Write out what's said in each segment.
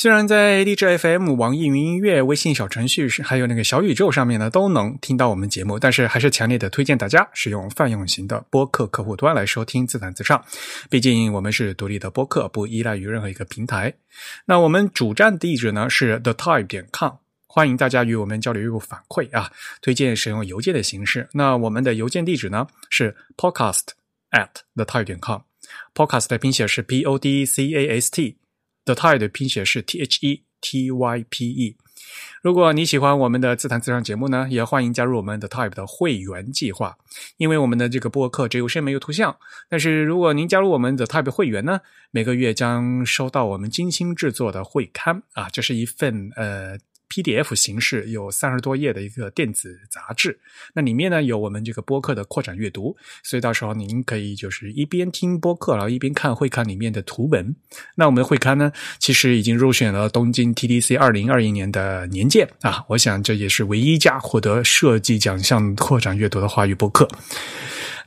虽然在荔枝 FM、网易云音乐、微信小程序还有那个小宇宙上面呢，都能听到我们节目，但是还是强烈的推荐大家使用泛用型的播客客户端来收听自弹自唱。毕竟我们是独立的播客，不依赖于任何一个平台。那我们主站地址呢是 the type 点 com，欢迎大家与我们交流与反馈啊，推荐使用邮件的形式。那我们的邮件地址呢是 podcast at the type 点 com，podcast 的拼写是 p o d c a s t。The Type 的拼写是 T H E T Y P E。如果你喜欢我们的自弹自唱节目呢，也欢迎加入我们的 Type 的会员计划。因为我们的这个播客只有声没有图像，但是如果您加入我们的 Type 会员呢，每个月将收到我们精心制作的会刊啊，这是一份呃。PDF 形式有三十多页的一个电子杂志，那里面呢有我们这个播客的扩展阅读，所以到时候您可以就是一边听播客，然后一边看会刊里面的图文。那我们的会刊呢，其实已经入选了东京 TDC 二零二一年的年鉴啊，我想这也是唯一一家获得设计奖项扩展阅读的华语播客。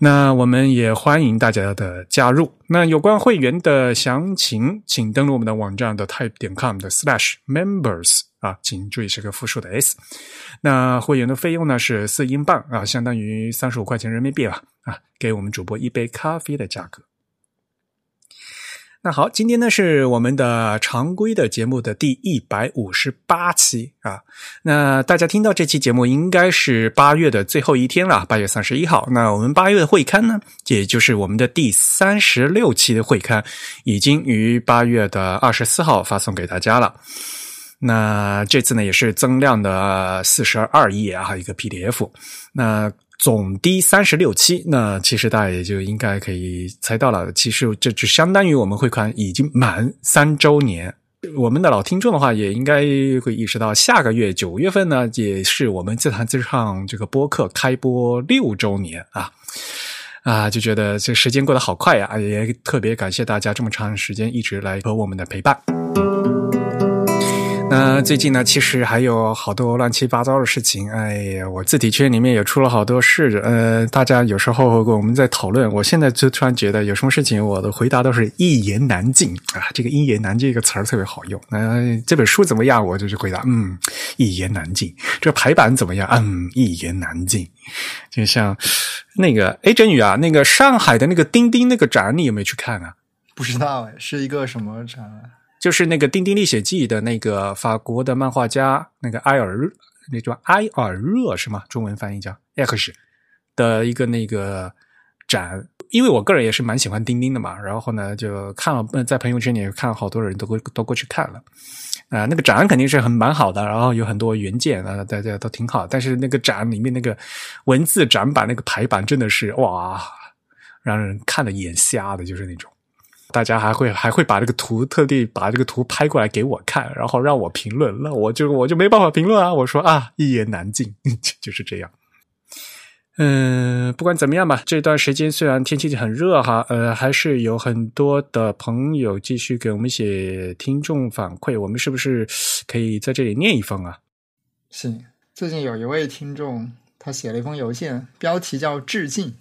那我们也欢迎大家的加入。那有关会员的详情，请登录我们的网站的 type 点 com 的 slash members。啊，请注意是个复数的 s。那会员的费用呢是四英镑啊，相当于三十五块钱人民币了啊，给我们主播一杯咖啡的价格。那好，今天呢是我们的常规的节目的第一百五十八期啊。那大家听到这期节目应该是八月的最后一天了，八月三十一号。那我们八月的会刊呢，也就是我们的第三十六期的会刊，已经于八月的二十四号发送给大家了。那这次呢也是增量的四十二页啊，一个 PDF。那总第三十六期，那其实大家也就应该可以猜到了，其实这就相当于我们会刊已经满三周年。我们的老听众的话，也应该会意识到，下个月九月份呢，也是我们自弹自唱这个播客开播六周年啊啊，就觉得这时间过得好快呀！也特别感谢大家这么长时间一直来和我们的陪伴。那最近呢，其实还有好多乱七八糟的事情。哎呀，我字体圈里面也出了好多事。呃，大家有时候我们在讨论，我现在就突然觉得，有什么事情我的回答都是一言难尽啊。这个“一言难尽”这个词儿特别好用。呃，这本书怎么样？我就去回答，嗯，一言难尽。这排版怎么样？嗯，一言难尽。就像那个，哎，真宇啊，那个上海的那个钉钉那个展，你有没有去看啊？不知道哎，是一个什么展？就是那个《丁丁历险记》的那个法国的漫画家，那个埃尔，那叫埃尔热是吗？中文翻译叫 X 的一个那个展。因为我个人也是蛮喜欢丁丁的嘛，然后呢就看了，在朋友圈里看好多人都过都过去看了。啊，那个展肯定是很蛮好的，然后有很多原件啊，大家都挺好。但是那个展里面那个文字展板那个排版真的是哇，让人看了眼瞎的，就是那种。大家还会还会把这个图特地把这个图拍过来给我看，然后让我评论，那我就我就没办法评论啊！我说啊，一言难尽，就是这样。嗯，不管怎么样吧，这段时间虽然天气很热哈，呃，还是有很多的朋友继续给我们写听众反馈，我们是不是可以在这里念一封啊？是，最近有一位听众他写了一封邮件，标题叫致敬。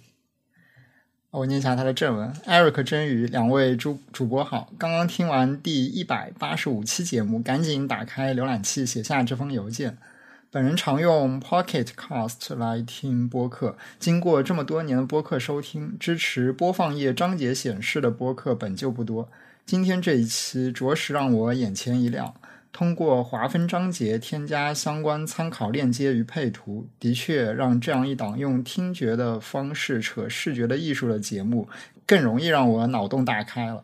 我念一下他的正文：Eric 真宇两位主主播好，刚刚听完第一百八十五期节目，赶紧打开浏览器写下这封邮件。本人常用 Pocket Cast 来听播客，经过这么多年的播客收听，支持播放页章节显示的播客本就不多，今天这一期着实让我眼前一亮。通过划分章节、添加相关参考链接与配图，的确让这样一档用听觉的方式扯视觉的艺术的节目更容易让我脑洞大开了。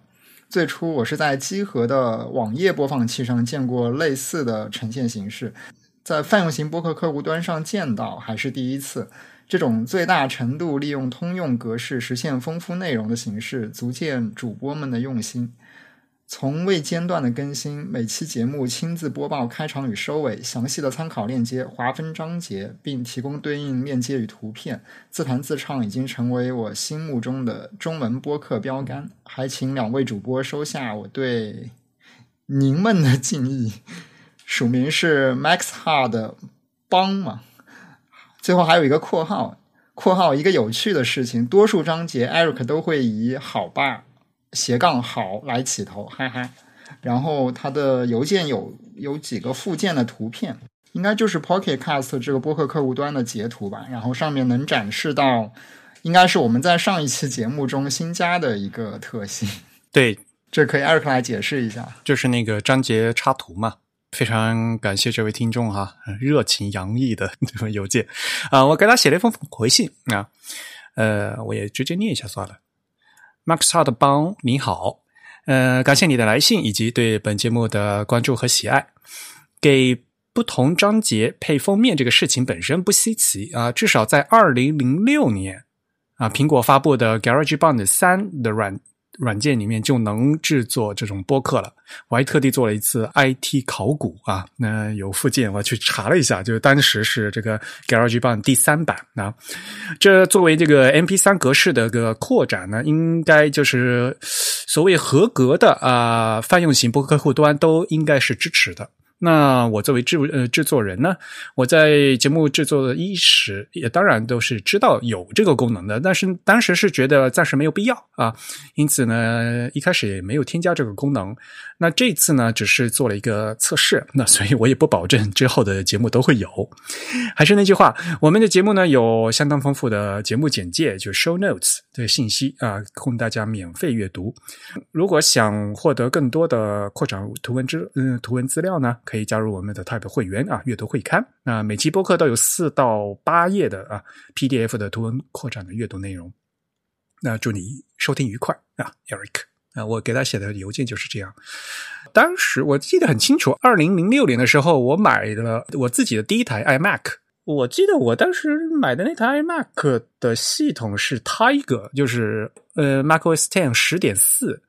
最初我是在机核的网页播放器上见过类似的呈现形式，在泛用型播客客户端上见到还是第一次。这种最大程度利用通用格式实现丰富内容的形式，足见主播们的用心。从未间断的更新，每期节目亲自播报开场与收尾，详细的参考链接划分章节，并提供对应链接与图片。自弹自唱已经成为我心目中的中文播客标杆，还请两位主播收下我对您们的敬意。署名是 Max Hard 帮嘛，最后还有一个括号，括号一个有趣的事情，多数章节 Eric 都会以好吧斜杠好来起头，哈哈。然后他的邮件有有几个附件的图片，应该就是 Pocket Cast 这个播客客户端的截图吧。然后上面能展示到，应该是我们在上一期节目中新加的一个特性。对，这可以 Eric 来解释一下。就是那个章节插图嘛。非常感谢这位听众哈，热情洋溢的这封邮件啊，我给他写了一封回信啊，呃，我也直接念一下算了。Max Hard 帮你好，呃，感谢你的来信以及对本节目的关注和喜爱。给不同章节配封面这个事情本身不稀奇啊，至少在二零零六年啊，苹果发布的 GarageBand 三的软。软件里面就能制作这种播客了。我还特地做了一次 IT 考古啊，那有附件我去查了一下，就是当时是这个 GarageBand 第三版啊。这作为这个 MP3 格式的个扩展呢，应该就是所谓合格的啊泛用型播客客户端都应该是支持的。那我作为制呃制作人呢，我在节目制作的伊始也当然都是知道有这个功能的，但是当时是觉得暂时没有必要啊，因此呢一开始也没有添加这个功能。那这次呢只是做了一个测试，那所以我也不保证之后的节目都会有。还是那句话，我们的节目呢有相当丰富的节目简介，就 show notes 的信息啊，供大家免费阅读。如果想获得更多的扩展图文资嗯图文资料呢？可以加入我们的 Type 会员啊，阅读会刊。那每期播客都有四到八页的啊 PDF 的图文扩展的阅读内容。那祝你收听愉快啊，Eric 啊，我给他写的邮件就是这样。当时我记得很清楚，二零零六年的时候，我买了我自己的第一台 iMac。我记得我当时买的那台 iMac 的系统是 Tiger，就是呃 macOS Ten 十点四。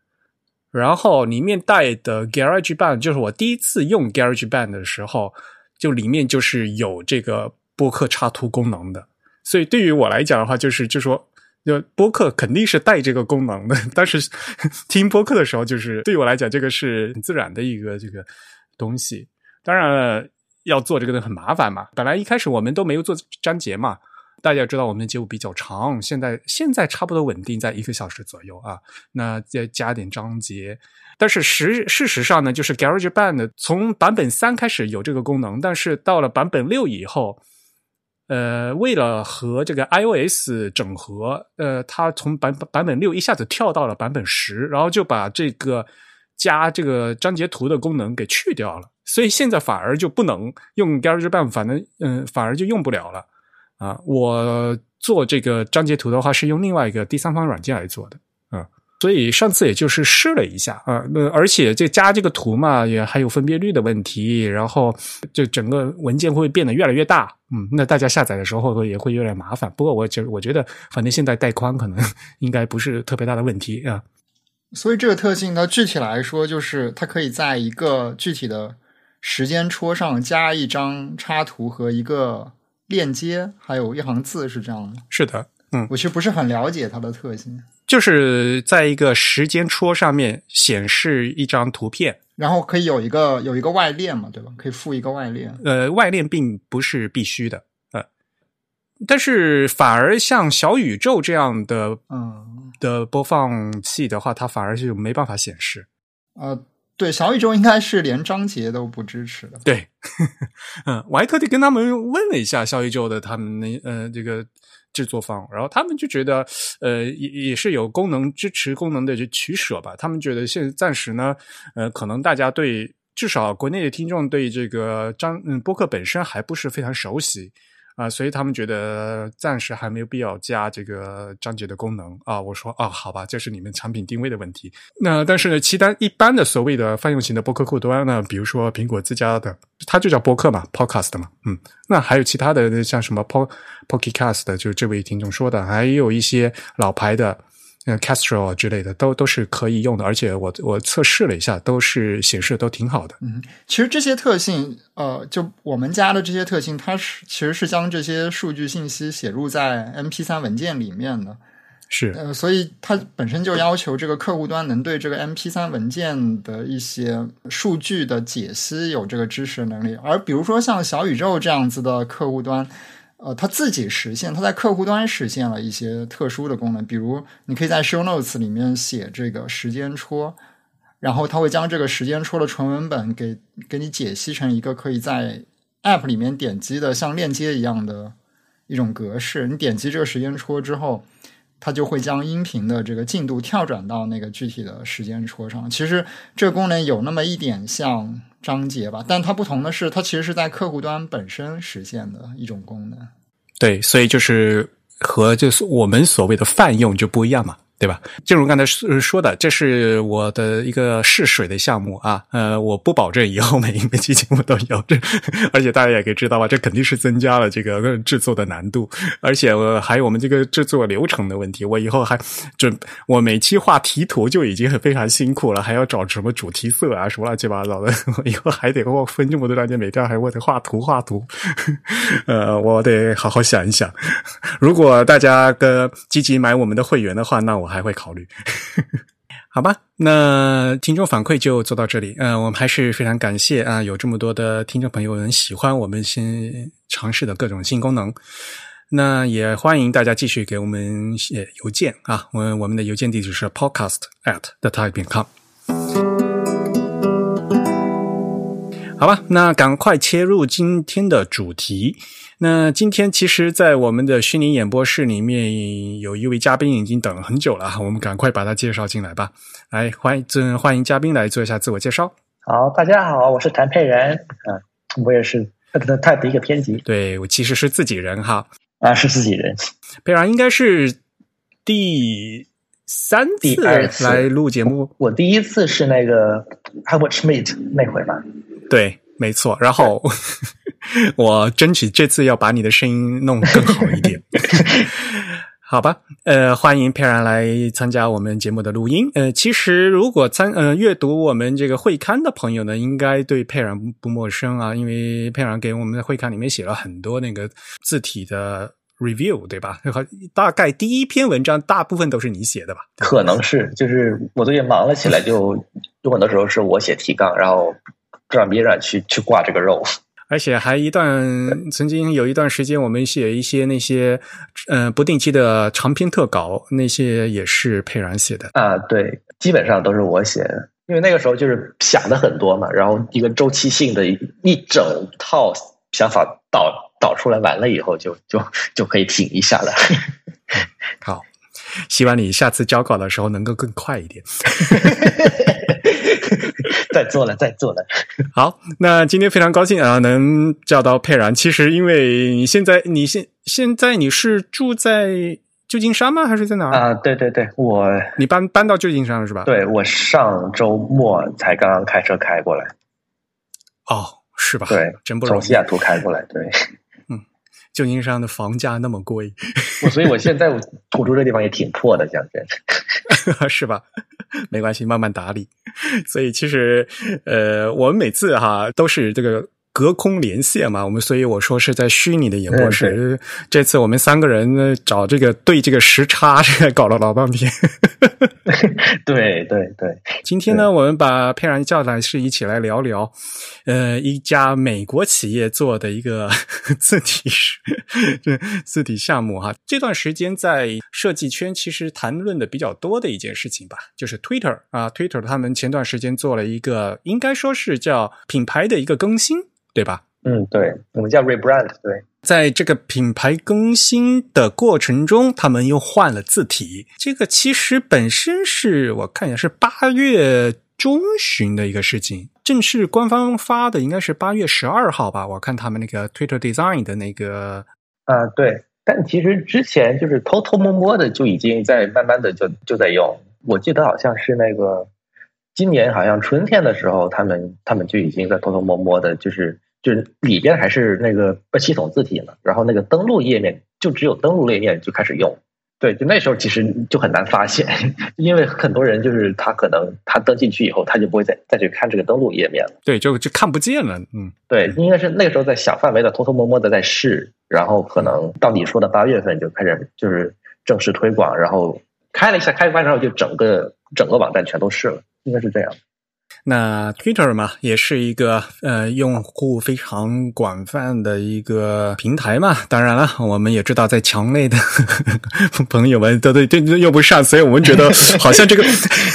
然后里面带的 GarageBand 就是我第一次用 GarageBand 的时候，就里面就是有这个播客插图功能的。所以对于我来讲的话，就是就说，就播客肯定是带这个功能的。但是听播客的时候，就是对于我来讲，这个是很自然的一个这个东西。当然了要做这个很麻烦嘛。本来一开始我们都没有做章节嘛。大家知道我们的节目比较长，现在现在差不多稳定在一个小时左右啊。那再加点章节，但是实事实上呢，就是 GarageBand 从版本三开始有这个功能，但是到了版本六以后，呃，为了和这个 iOS 整合，呃，它从版版本六一下子跳到了版本十，然后就把这个加这个章节图的功能给去掉了，所以现在反而就不能用 GarageBand，反正嗯，反而就用不了了。啊，我做这个章节图的话是用另外一个第三方软件来做的，啊，所以上次也就是试了一下啊，那而且这加这个图嘛，也还有分辨率的问题，然后就整个文件会变得越来越大，嗯，那大家下载的时候也会有点麻烦。不过我觉我觉得，反正现在带宽可能应该不是特别大的问题啊。所以这个特性呢，具体来说就是它可以在一个具体的时间戳上加一张插图和一个。链接还有一行字是这样的，是的，嗯，我其实不是很了解它的特性，就是在一个时间戳上面显示一张图片，然后可以有一个有一个外链嘛，对吧？可以附一个外链，呃，外链并不是必须的，呃，但是反而像小宇宙这样的，嗯，的播放器的话，它反而就没办法显示，呃。对，小宇宙应该是连章节都不支持的。对，嗯，我还特地跟他们问了一下小宇宙的他们那呃这个制作方，然后他们就觉得呃也也是有功能支持功能的就取舍吧。他们觉得现暂时呢，呃，可能大家对至少国内的听众对这个章嗯播客本身还不是非常熟悉。啊，所以他们觉得暂时还没有必要加这个章节的功能啊。我说啊，好吧，这是你们产品定位的问题。那但是呢，其他一般的所谓的泛用型的播客客户端呢，比如说苹果自家的，它就叫播客嘛，Podcast 嘛，嗯，那还有其他的像什么 Po Pocket Cast，就这位听众说的，还有一些老牌的呃 Castro 之类的，都都是可以用的。而且我我测试了一下，都是显示都挺好的。嗯，其实这些特性，呃，就我们家的这些特性，它是其实是将这些数据信息写入在 MP 3文件里面的。是，呃，所以它本身就要求这个客户端能对这个 MP 3文件的一些数据的解析有这个支持能力。而比如说像小宇宙这样子的客户端，呃，它自己实现，它在客户端实现了一些特殊的功能，比如你可以在 Show Notes 里面写这个时间戳，然后它会将这个时间戳的纯文本给给你解析成一个可以在 App 里面点击的像链接一样的一种格式。你点击这个时间戳之后。它就会将音频的这个进度跳转到那个具体的时间戳上。其实这个功能有那么一点像章节吧，但它不同的是，它其实是在客户端本身实现的一种功能。对，所以就是和就是我们所谓的泛用就不一样嘛。对吧？正如刚才说的，这是我的一个试水的项目啊。呃，我不保证以后每一每期节目都有，这而且大家也可以知道吧，这肯定是增加了这个制作的难度，而且还有我们这个制作流程的问题。我以后还准，我每期画题图就已经很非常辛苦了，还要找什么主题色啊，什么乱七八糟的。我以后还得给我分这么多章节，每天还我得画图画图。呃，我得好好想一想。如果大家跟积极买我们的会员的话，那我。还会考虑，好吧？那听众反馈就做到这里。嗯，我们还是非常感谢啊，有这么多的听众朋友们喜欢我们新尝试的各种新功能。那也欢迎大家继续给我们写邮件啊，我我们的邮件地址是 podcast at the type 点 com。好吧，那赶快切入今天的主题。那今天其实，在我们的虚拟演播室里面，有一位嘉宾已经等了很久了，我们赶快把他介绍进来吧。来，欢迎，欢迎嘉宾来做一下自我介绍。好，大家好，我是谭佩然，嗯，我也是 Type 的一个编辑。对，我其实是自己人哈。啊，是自己人。佩然应该是第三次来录节目。我第一次是那个 Albert Schmidt 那回吧。对，没错。然后。我争取这次要把你的声音弄更好一点，好吧？呃，欢迎佩然来参加我们节目的录音。呃，其实如果参呃阅读我们这个会刊的朋友呢，应该对佩然不陌生啊，因为佩然给我们的会刊里面写了很多那个字体的 review，对吧？大概第一篇文章大部分都是你写的吧？可能是，就是我最近忙了起来，就有很多时候是我写提纲，然后让别人去去挂这个肉。而且还一段，曾经有一段时间，我们写一些那些，嗯，不定期的长篇特稿，那些也是佩然写的啊。对，基本上都是我写的，因为那个时候就是想的很多嘛，然后一个周期性的一整套想法导导出来，完了以后就就就可以停一下了。好，希望你下次交稿的时候能够更快一点。在做了，在做了。好，那今天非常高兴啊，能叫到佩然。其实因为你现在，你现现在你是住在旧金山吗？还是在哪？啊，对对对，我你搬搬到旧金山了是吧？对，我上周末才刚刚开车开过来。哦，是吧？对，真不容易。从西雅图开过来，对。嗯，旧金山的房价那么贵，我所以我现在我住这地方也挺破的，讲真。是吧？没关系，慢慢打理。所以其实，呃，我们每次哈都是这个。隔空连线嘛，我们所以我说是在虚拟的演播室。这次我们三个人呢找这个对这个时差，这个搞了老半天。对对对，今天呢，我们把佩然叫来，是一起来聊聊，呃，一家美国企业做的一个 字体 字体项目哈。这段时间在设计圈其实谈论的比较多的一件事情吧，就是 Twitter 啊，Twitter 他们前段时间做了一个，应该说是叫品牌的一个更新。对吧？嗯，对，我们叫 rebrand。对，在这个品牌更新的过程中，他们又换了字体。这个其实本身是我看一下是八月中旬的一个事情，正式官方发的应该是八月十二号吧。我看他们那个 Twitter Design 的那个，啊，对。但其实之前就是偷偷摸摸的就已经在慢慢的就就在用。我记得好像是那个。今年好像春天的时候，他们他们就已经在偷偷摸摸的，就是就是里边还是那个系统字体呢，然后那个登录页面就只有登录页面就开始用，对，就那时候其实就很难发现，因为很多人就是他可能他登进去以后，他就不会再再去看这个登录页面了。对，就就看不见了。嗯，对，应该是那个时候在小范围的偷偷摸摸的在试，然后可能到你说的八月份就开始就是正式推广，然后开了一下开关之后，就整个整个网站全都试了，应该是这样。那 Twitter 嘛，也是一个呃用户非常广泛的一个平台嘛。当然了，我们也知道，在墙内的 朋友们都对对用不上，所以我们觉得好像这个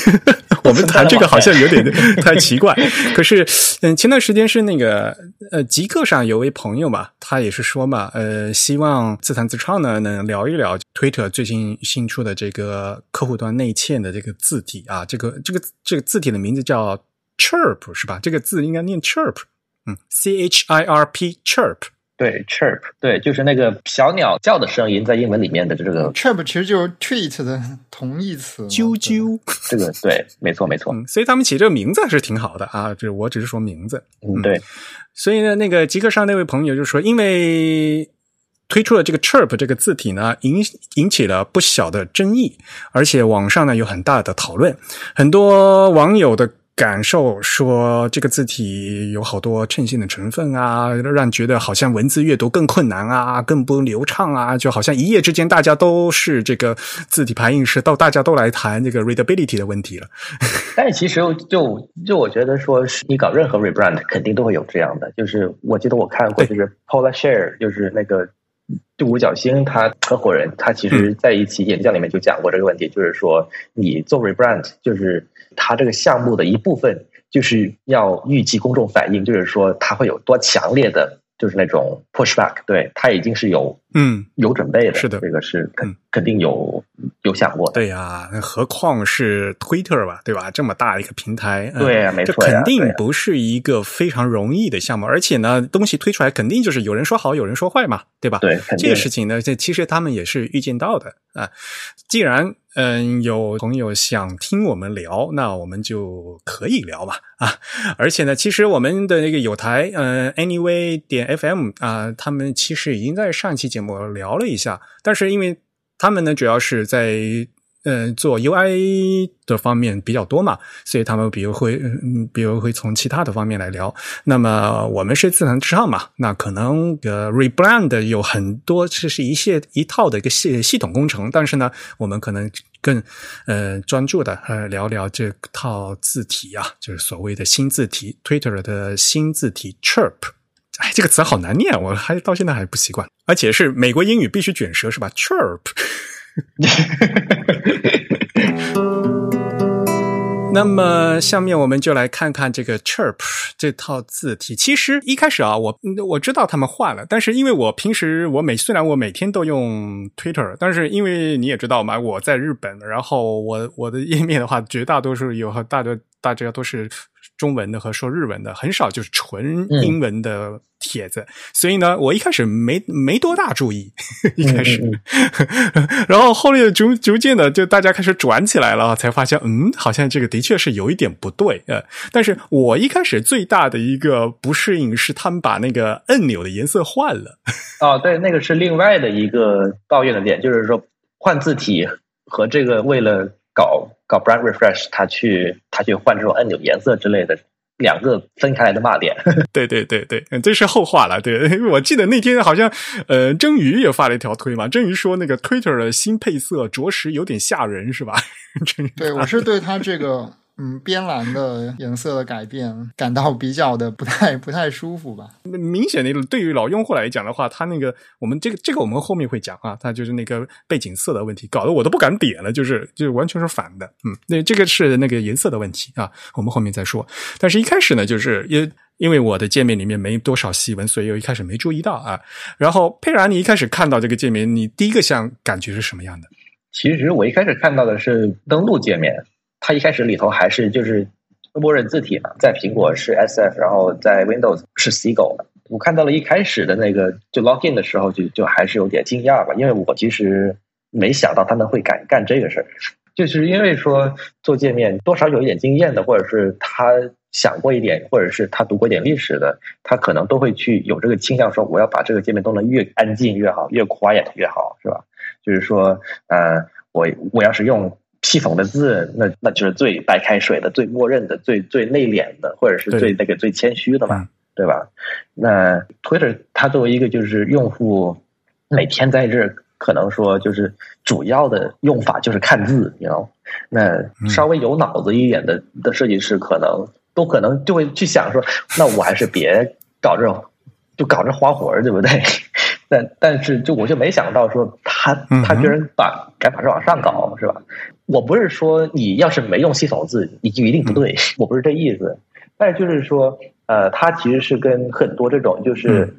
我们谈这个好像有点太奇怪。可是，嗯，前段时间是那个呃极客上有位朋友嘛，他也是说嘛，呃，希望自弹自唱呢，能聊一聊 Twitter 最近新出的这个客户端内嵌的这个字体啊，这个这个这个字体的名字叫。Chirp 是吧？这个字应该念 chirp，嗯，C H I R P chirp，对，chirp，对，就是那个小鸟叫的声音，在英文里面的这个 chirp 其实就是 tweet 的同义词，啾啾，这个对，没错没错，所以他们起这个名字还是挺好的啊，这我只是说名字，嗯，对，所以呢，那个极客上那位朋友就说，因为推出了这个 chirp 这个字体呢，引引起了不小的争议，而且网上呢有很大的讨论，很多网友的。感受说这个字体有好多衬线的成分啊，让觉得好像文字阅读更困难啊，更不流畅啊，就好像一夜之间大家都是这个字体排印师，到大家都来谈这个 readability 的问题了。但其实就就我觉得说，你搞任何 rebrand 肯定都会有这样的，就是我记得我看过，就是 Paula Share，就是那个就五角星他合伙人，他其实在一期演讲里面就讲过这个问题，就是说你做 rebrand 就是。它这个项目的一部分就是要预计公众反应，就是说它会有多强烈的。就是那种 pushback，对它已经是有嗯有准备的，是的，这个是肯肯定有有想过的。对呀，何况是 Twitter 吧，对吧？这么大一个平台，对呀，没错，这肯定不是一个非常容易的项目。而且呢，东西推出来肯定就是有人说好，有人说坏嘛，对吧？对，这个事情呢，这其实他们也是预见到的啊。既然嗯有朋友想听我们聊，那我们就可以聊嘛 啊。而且呢，其实我们的那个有台嗯 Anyway 点。FM 啊，他们其实已经在上期节目我聊了一下，但是因为他们呢，主要是在呃做 UI 的方面比较多嘛，所以他们比如会嗯，比如会从其他的方面来聊。那么我们是自弹自唱嘛，那可能呃 rebrand 有很多这是一系一套的一个系系统工程，但是呢，我们可能更呃专注的呃聊聊这套字体啊，就是所谓的新字体，Twitter 的新字体 Chirp。哎，这个词好难念，我还到现在还不习惯，而且是美国英语必须卷舌是吧？Chirp。那么下面我们就来看看这个 Chirp 这套字体。其实一开始啊，我我知道他们换了，但是因为我平时我每虽然我每天都用 Twitter，但是因为你也知道嘛，我在日本，然后我我的页面的话，绝大多数有和大多大家都是。中文的和说日文的很少，就是纯英文的帖子，所以呢，我一开始没没多大注意，一开始，然后后来逐逐渐的就大家开始转起来了，才发现，嗯，好像这个的确是有一点不对，呃，但是我一开始最大的一个不适应是他们把那个按钮的颜色换了，哦，对，那个是另外的一个抱怨的点，就是说换字体和这个为了。搞搞 brand refresh，他去他去换这种按钮颜色之类的，两个分开来的骂点。对对对对，这是后话了。对，我记得那天好像呃，蒸鱼也发了一条推嘛，蒸鱼说那个 Twitter 的新配色着实有点吓人，是吧？对，我是对他这个。嗯，边蓝的颜色的改变感到比较的不太不太舒服吧？明显的，对于老用户来讲的话，他那个我们这个这个我们后面会讲啊，他就是那个背景色的问题，搞得我都不敢点了，就是就是完全是反的。嗯，那这个是那个颜色的问题啊，我们后面再说。但是一开始呢，就是因因为我的界面里面没多少细纹，所以我一开始没注意到啊。然后佩然，你一开始看到这个界面，你第一个想感觉是什么样的？其实我一开始看到的是登录界面。它一开始里头还是就是默认字体嘛，在苹果是 SF，然后在 Windows 是 Seagull。我看到了一开始的那个就 login 的时候，就就还是有点惊讶吧，因为我其实没想到他们会敢干这个事儿，就是因为说做界面多少有一点经验的，或者是他想过一点，或者是他读过一点历史的，他可能都会去有这个倾向，说我要把这个界面弄得越安静越好，越 quiet 越好，是吧？就是说，呃，我我要是用系统的字，那那就是最白开水的、最默认的、最最内敛的，或者是最那个最谦虚的嘛，对吧？那 Twitter 它作为一个就是用户每天在这可能说就是主要的用法就是看字，你知道，那稍微有脑子一点的的设计师可能都可能就会去想说，那我还是别搞这种。就搞这花活儿，对不对？但但是就我就没想到说他他居然把改法是往上搞，是吧？我不是说你要是没用系统字，你就一定不对，我不是这意思。但是就是说，呃，它其实是跟很多这种就是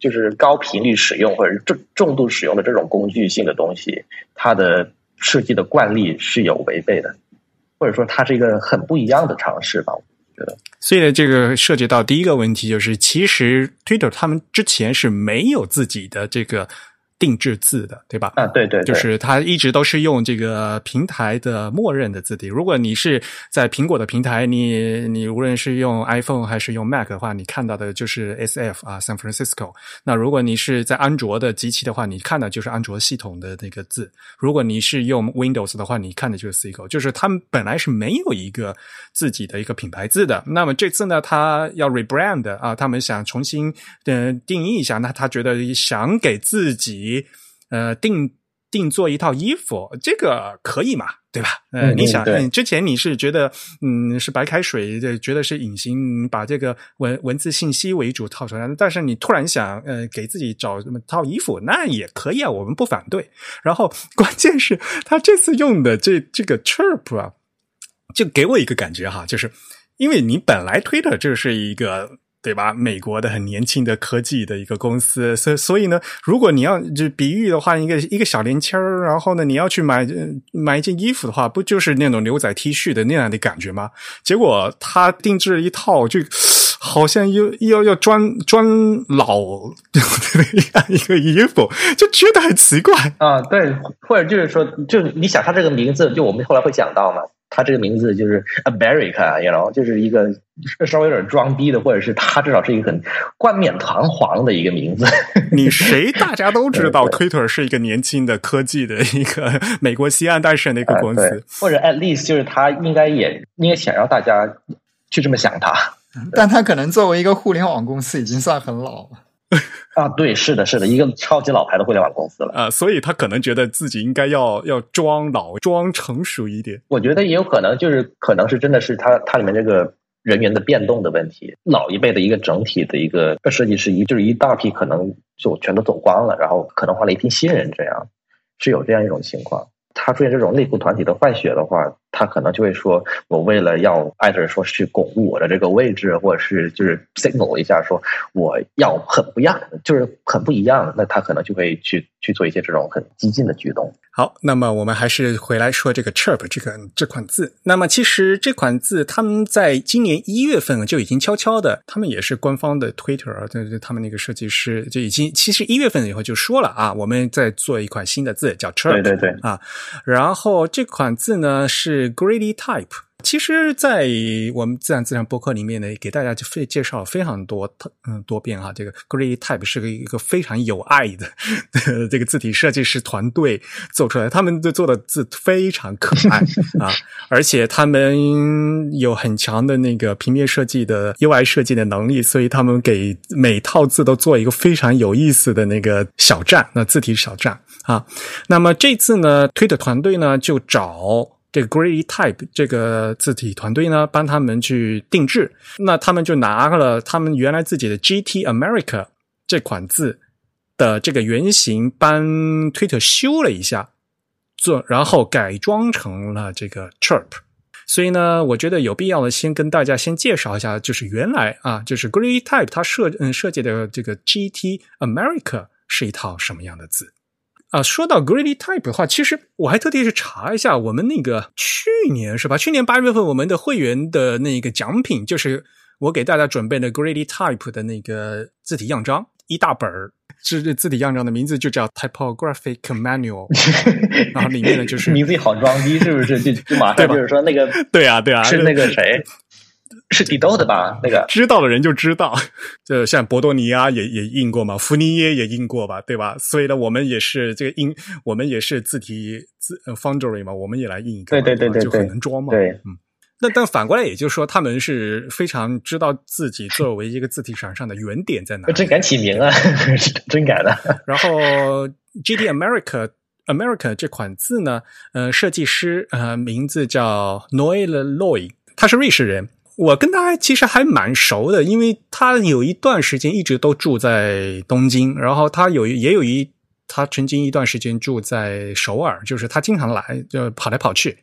就是高频率使用或者重重度使用的这种工具性的东西，它的设计的惯例是有违背的，或者说它是一个很不一样的尝试吧。所以呢，这个涉及到第一个问题，就是其实 Twitter 他们之前是没有自己的这个。定制字的，对吧？啊，对对，就是它一直都是用这个平台的默认的字体。如果你是在苹果的平台，你你无论是用 iPhone 还是用 Mac 的话，你看到的就是 SF 啊，San Francisco。那如果你是在安卓的机器的话，你看的就是安卓系统的那个字。如果你是用 Windows 的话，你看的就是 c i c o 就是他们本来是没有一个自己的一个品牌字的。那么这次呢，他要 rebrand 啊，他们想重新的定义一下。那他觉得想给自己。呃，定定做一套衣服，这个可以嘛？对吧？呃，你想，之前你是觉得，嗯，是白开水，觉得是隐形，把这个文文字信息为主套出来，但是你突然想，呃，给自己找这么套衣服，那也可以啊，我们不反对。然后，关键是他这次用的这这个 chirp 啊，就给我一个感觉哈，就是因为你本来推的就是一个。对吧？美国的很年轻的科技的一个公司，所所以呢，如果你要就比喻的话，一个一个小年轻儿，然后呢，你要去买买一件衣服的话，不就是那种牛仔 T 恤的那样的感觉吗？结果他定制了一套，就好像又又要装装老的一个衣服，就觉得很奇怪啊。对，或者就是说，就你想他这个名字，就我们后来会讲到嘛。他这个名字就是 America，you know，就是一个稍微有点装逼的，或者是他至少是一个很冠冕堂皇的一个名字。你谁？大家都知道，Twitter 是一个年轻的科技的一个美国西岸诞生的一个公司，或者 at least 就是他应该也应该想让大家去这么想他，但他可能作为一个互联网公司已经算很老了。啊，对，是的，是的，一个超级老牌的互联网公司了啊，所以他可能觉得自己应该要要装老、装成熟一点。我觉得也有可能，就是可能是真的是他他里面这个人员的变动的问题。老一辈的一个整体的一个设计师一就是一大批可能就全都走光了，然后可能换了一批新人，这样是有这样一种情况。他出现这种内部团体的换血的话，他可能就会说：“我为了要艾特说去巩固我的这个位置，或者是就是 signal 一下，说我要很不一样，就是很不一样。”那他可能就会去去做一些这种很激进的举动。好，那么我们还是回来说这个 chirp 这个这款字。那么其实这款字他们在今年一月份就已经悄悄的，他们也是官方的 Twitter 啊，对对，他们那个设计师就已经其实一月份以后就说了啊，我们在做一款新的字叫 chirp，对对对啊，然后这款字呢是 Greedy Type。其实，在我们自然自然博客里面呢，给大家就非介绍非常多嗯多遍哈。这个 Greedy Type 是个一个非常有爱的 这个字体设计师团队做出来，他们做的字非常可爱 啊，而且他们有很强的那个平面设计的 UI 设计的能力，所以他们给每套字都做一个非常有意思的那个小站，那字体小站啊。那么这次呢，推的团队呢就找。这个 Grey Type 这个字体团队呢，帮他们去定制。那他们就拿了他们原来自己的 GT America 这款字的这个原型，帮 Twitter 修了一下，做然后改装成了这个 Chirp。所以呢，我觉得有必要呢先跟大家先介绍一下，就是原来啊，就是 Grey Type 它设嗯设计的这个 GT America 是一套什么样的字。啊，说到 Greedy Type 的话，其实我还特地去查一下，我们那个去年是吧？去年八月份我们的会员的那个奖品，就是我给大家准备的 Greedy Type 的那个字体样章一大本儿，这字体样章的名字就叫 Typographic Manual，然后里面呢就是名字好装逼，是不是？就就马上就是说那个对啊对啊，是那个谁。是地豆的吧？那个知道的人就知道，就像博多尼亚也也印过嘛，福尼耶也印过吧，对吧？所以呢，我们也是这个印，我们也是字体字 Foundry 嘛，我们也来印一个，对对对对，就很能装嘛。对，嗯。那但反过来，也就是说，他们是非常知道自己作为一个字体厂商的原点在哪。真敢起名啊！真敢的。然后 GD America America 这款字呢，呃，设计师呃名字叫 Noel Loy，他是瑞士人。我跟他其实还蛮熟的，因为他有一段时间一直都住在东京，然后他有也有一他曾经一段时间住在首尔，就是他经常来就跑来跑去。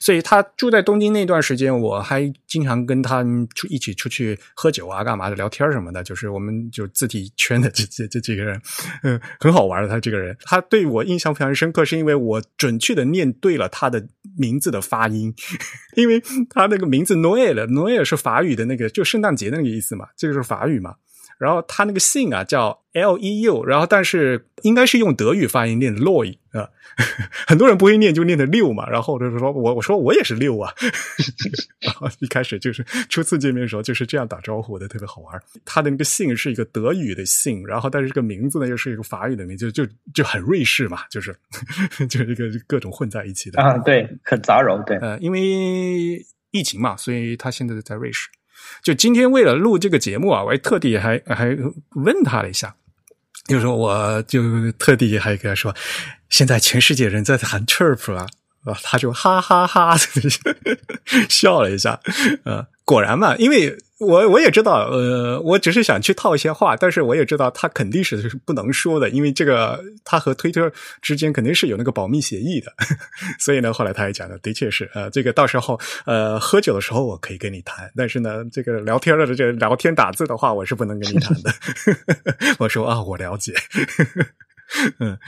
所以他住在东京那段时间，我还经常跟他出一起出去喝酒啊，干嘛的聊天什么的。就是我们就字体圈的这这这几个人，嗯，很好玩的。他这个人，他对我印象非常深刻，是因为我准确的念对了他的名字的发音，因为他那个名字 Noel，Noel 是法语的那个，就圣诞节那个意思嘛，这个是法语嘛。然后他那个姓啊叫 L E U，然后但是应该是用德语发音念的 Loy 啊，很多人不会念就念的六嘛，然后就是说我我说我也是六啊，然后一开始就是初次见面的时候就是这样打招呼的，特别好玩。他的那个姓是一个德语的姓，然后但是这个名字呢又是一个法语的名字，就就就很瑞士嘛，就是 就是一个各种混在一起的。啊，对，很杂糅，对，呃，因为疫情嘛，所以他现在在瑞士。就今天为了录这个节目啊，我还特地还还问他了一下，就说我就特地还跟他说，现在全世界人在喊 chirp 啊，啊，他就哈哈哈 笑了一下，呃，果然嘛，因为。我我也知道，呃，我只是想去套一些话，但是我也知道他肯定是不能说的，因为这个他和推特之间肯定是有那个保密协议的，所以呢，后来他也讲的，的确是，呃，这个到时候呃喝酒的时候我可以跟你谈，但是呢，这个聊天的这个聊天打字的话，我是不能跟你谈的。我说啊，我了解，嗯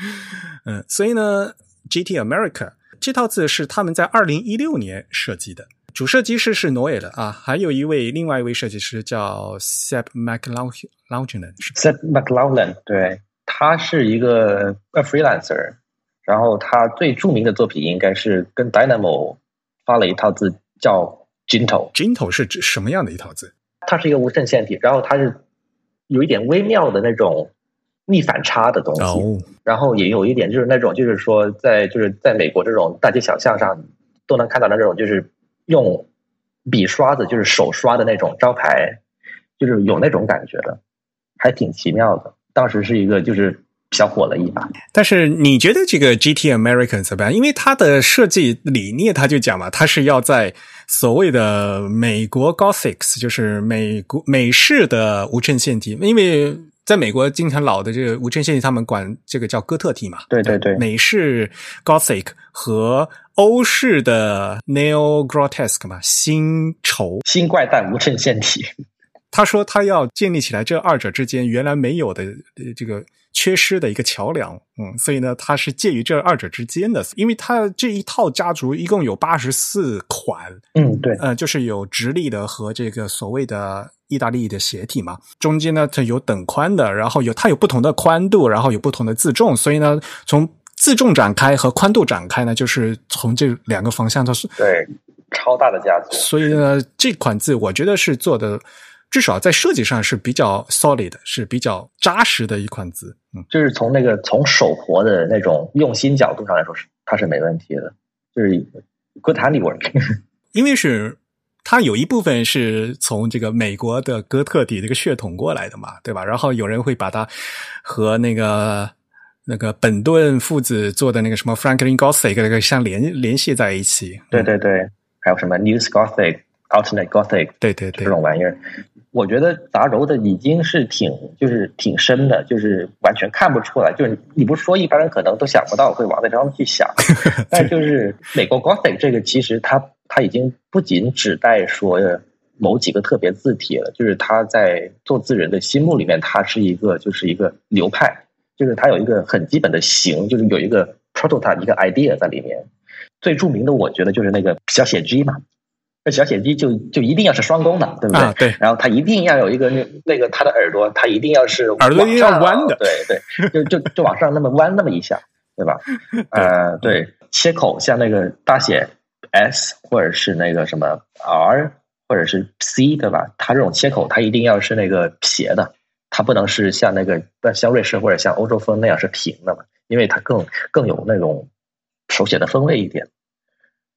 嗯，所以呢，GT America 这套字是他们在二零一六年设计的。主设计师是挪威的啊，还有一位另外一位设计师叫 Seb McLaughlin。Seb McLaughlin，对，他是一个 freelancer，然后他最著名的作品应该是跟 Dynamo 发了一套字叫 Gintle，Gintle 是指什么样的一套字？它是一个无衬线体，然后它是有一点微妙的那种逆反差的东西，然后也有一点就是那种就是说在就是在美国这种大街小巷上都能看到的那种就是。用笔刷子，就是手刷的那种招牌，就是有那种感觉的，还挺奇妙的。当时是一个就是小火了一把。但是你觉得这个 GT American 怎么样？因为它的设计理念，他就讲嘛，它是要在所谓的美国 Gothics，就是美国美式的无衬线体，因为。在美国，经常老的这个无衬线体，他们管这个叫哥特体嘛？对对对。美式 Gothic 和欧式的 Neo Grotesque 嘛，新丑新怪诞无衬线体。他说他要建立起来这二者之间原来没有的这个缺失的一个桥梁，嗯，所以呢，他是介于这二者之间的，因为他这一套家族一共有八十四款，嗯，对，呃，就是有直立的和这个所谓的。意大利的斜体嘛，中间呢它有等宽的，然后有它有不同的宽度，然后有不同的自重，所以呢，从自重展开和宽度展开呢，就是从这两个方向都是对超大的架子。所以呢，这款字我觉得是做的，至少在设计上是比较 solid，是比较扎实的一款字。嗯，就是从那个从手活的那种用心角度上来说，是它是没问题的，就是 good handiwork，因为是。它有一部分是从这个美国的哥特底这个血统过来的嘛，对吧？然后有人会把它和那个那个本顿父子做的那个什么 Franklin Gothic 那个相联联系在一起。对对对，还有什么 New Gothic、Alternate Gothic，对对对，这种玩意儿，我觉得杂糅的已经是挺就是挺深的，就是完全看不出来。就是你不说，一般人可能都想不到会往那方面去想。但就是美国 Gothic 这个，其实它。它已经不仅指代说某几个特别字体了，就是它在做字人的心目里面，它是一个就是一个流派，就是它有一个很基本的形，就是有一个 prototype 一个 idea 在里面。最著名的，我觉得就是那个小写 G 嘛，那小写鸡就就一定要是双弓的，对不对？对。然后它一定要有一个那那个它的耳朵，它一定要是耳朵一定要弯的，对对，就就就往上那么弯那么一下，对吧？呃，对，切口像那个大写。S 或者是那个什么 R，或者是 C 对吧？它这种切口它一定要是那个斜的，它不能是像那个像瑞士或者像欧洲风那样是平的嘛，因为它更更有那种手写的风味一点。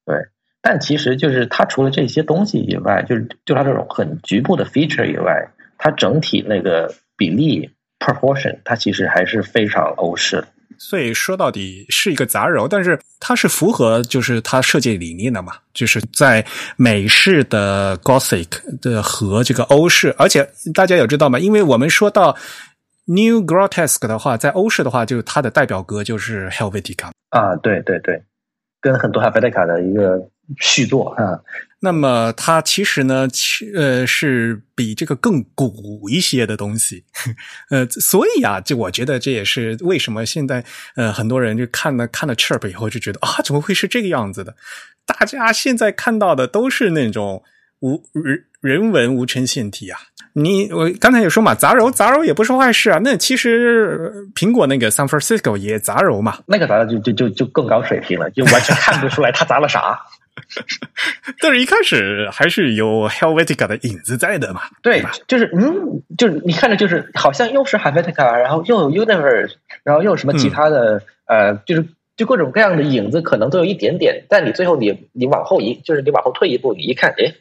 对，但其实就是它除了这些东西以外，就是就它这种很局部的 feature 以外，它整体那个比例 proportion 它其实还是非常欧式的。所以说到底是一个杂糅，但是它是符合就是它设计理念的嘛，就是在美式的 Gothic 的和这个欧式，而且大家有知道吗？因为我们说到 New Grotesque 的话，在欧式的话，就是它的代表格就是 Helvetica 啊，对对对，跟很多 Helvetica 的一个续作啊。那么它其实呢，其呃是比这个更古一些的东西，呃，所以啊，就我觉得这也是为什么现在呃很多人就看了看了 Chirp 以后就觉得啊，怎么会是这个样子的？大家现在看到的都是那种无人人文无衬线体啊。你我刚才也说嘛，杂糅杂糅也不是坏事啊。那其实苹果那个 San Francisco 也杂糅嘛，那个杂糅就就就就更高水平了，就完全看不出来它杂了啥。但是一开始还是有 Helvetica 的影子在的嘛？对，就是嗯，就是你看着就是好像又是 Helvetica，然后又有 Universe，然后又有什么其他的呃，就是就各种各样的影子，可能都有一点点。但你最后你你往后一，就是你往后退一步，你一看，哎，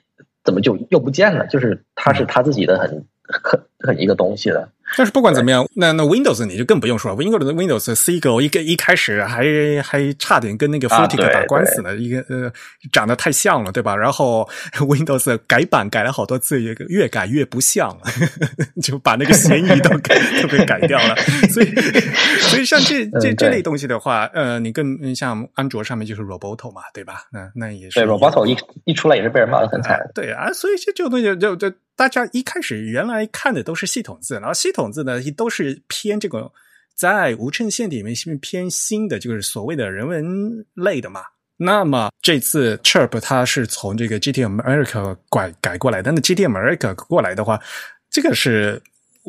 怎么就又不见了？就是它是他自己的很很很一个东西的。但是不管怎么样，那那 Windows 你就更不用说了。Windows 的 Windows C 狗一个一开始还还差点跟那个 Flutic 打官司呢，一个呃长得太像了，对吧？然后 Windows 改版改了好多次，越越改越不像，就把那个嫌疑都给都给改掉了。所以所以像这这这类东西的话，呃，你更像安卓上面就是 Roboto 嘛，对吧？那那也是对 Roboto 一一出来也是被人骂的很惨。对啊，所以这这种东西就就大家一开始原来看的都是系统字，然后系统。字呢，都是偏这个在无衬线里面是偏新的，就是所谓的人文类的嘛。那么这次 Chirp 它是从这个 GT America 拐改过来但是 GT America 过来的话，这个是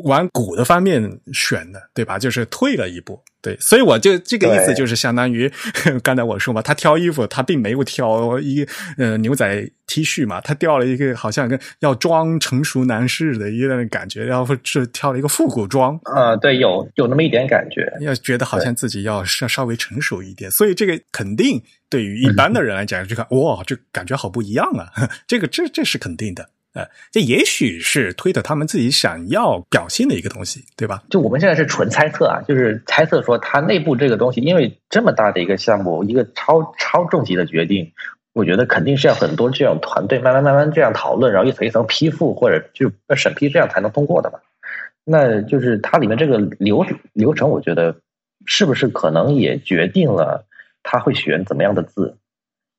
往古的方面选的，对吧？就是退了一步。对，所以我就这个意思就是相当于 刚才我说嘛，他挑衣服，他并没有挑一呃牛仔 T 恤嘛，他挑了一个好像跟要装成熟男士的一个感觉，要不是挑了一个复古装啊，对，有有那么一点感觉，要觉得好像自己要稍稍微成熟一点，所以这个肯定对于一般的人来讲，就看哇，这感觉好不一样啊，这个这这是肯定的。呃，这也许是推的他们自己想要表现的一个东西，对吧？就我们现在是纯猜测啊，就是猜测说它内部这个东西，因为这么大的一个项目，一个超超重级的决定，我觉得肯定是要很多这种团队慢慢慢慢这样讨论，然后一层一层批复或者就审批，这样才能通过的嘛。那就是它里面这个流流程，我觉得是不是可能也决定了他会选怎么样的字？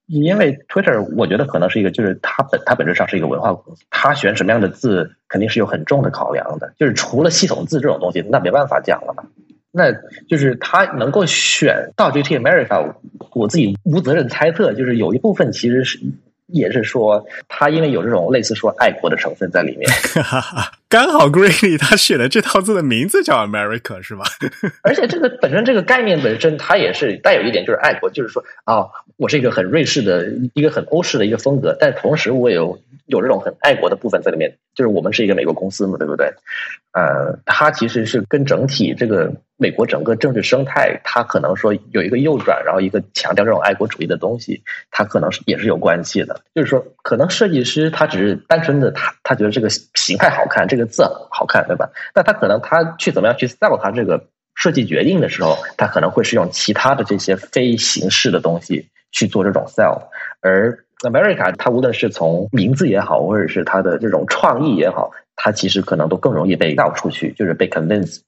因为 Twitter，我觉得可能是一个，就是它本它本质上是一个文化公司，它选什么样的字肯定是有很重的考量的。就是除了系统字这种东西，那没办法讲了嘛。那就是他能够选到 GT America，我自己无责任猜测，就是有一部分其实是。也是说，他因为有这种类似说爱国的成分在里面，刚好 Greeley 他选的这套字的名字叫 America 是吧？而且这个本身这个概念本身，它也是带有一点就是爱国，就是说啊，我是一个很瑞士的一个很欧式的一个风格，但同时我有有这种很爱国的部分在里面，就是我们是一个美国公司嘛，对不对？呃，它其实是跟整体这个美国整个政治生态，它可能说有一个右转，然后一个强调这种爱国主义的东西，它可能是也是有关系的。就是说，可能设计师他只是单纯的他他觉得这个形态好看，这个字好看，对吧？但他可能他去怎么样去 sell 他这个设计决定的时候，他可能会是用其他的这些非形式的东西去做这种 sell。而 America，它无论是从名字也好，或者是它的这种创意也好。它其实可能都更容易被倒出去，就是被 convince，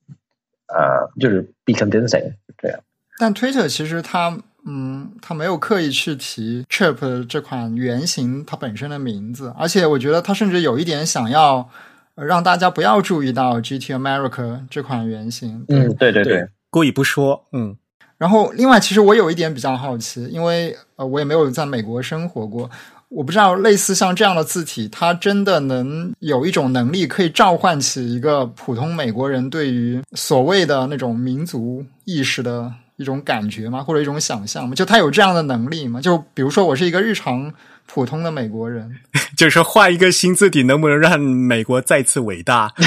呃，就是 be convincing 这样。但 Twitter 其实它，嗯，它没有刻意去提 Chirp 这款原型它本身的名字，而且我觉得它甚至有一点想要让大家不要注意到 GT America 这款原型。嗯，对对对，故意不说。嗯。然后，另外，其实我有一点比较好奇，因为呃，我也没有在美国生活过。我不知道，类似像这样的字体，它真的能有一种能力，可以召唤起一个普通美国人对于所谓的那种民族意识的一种感觉吗？或者一种想象吗？就它有这样的能力吗？就比如说，我是一个日常普通的美国人，就是画一个新字体，能不能让美国再次伟大？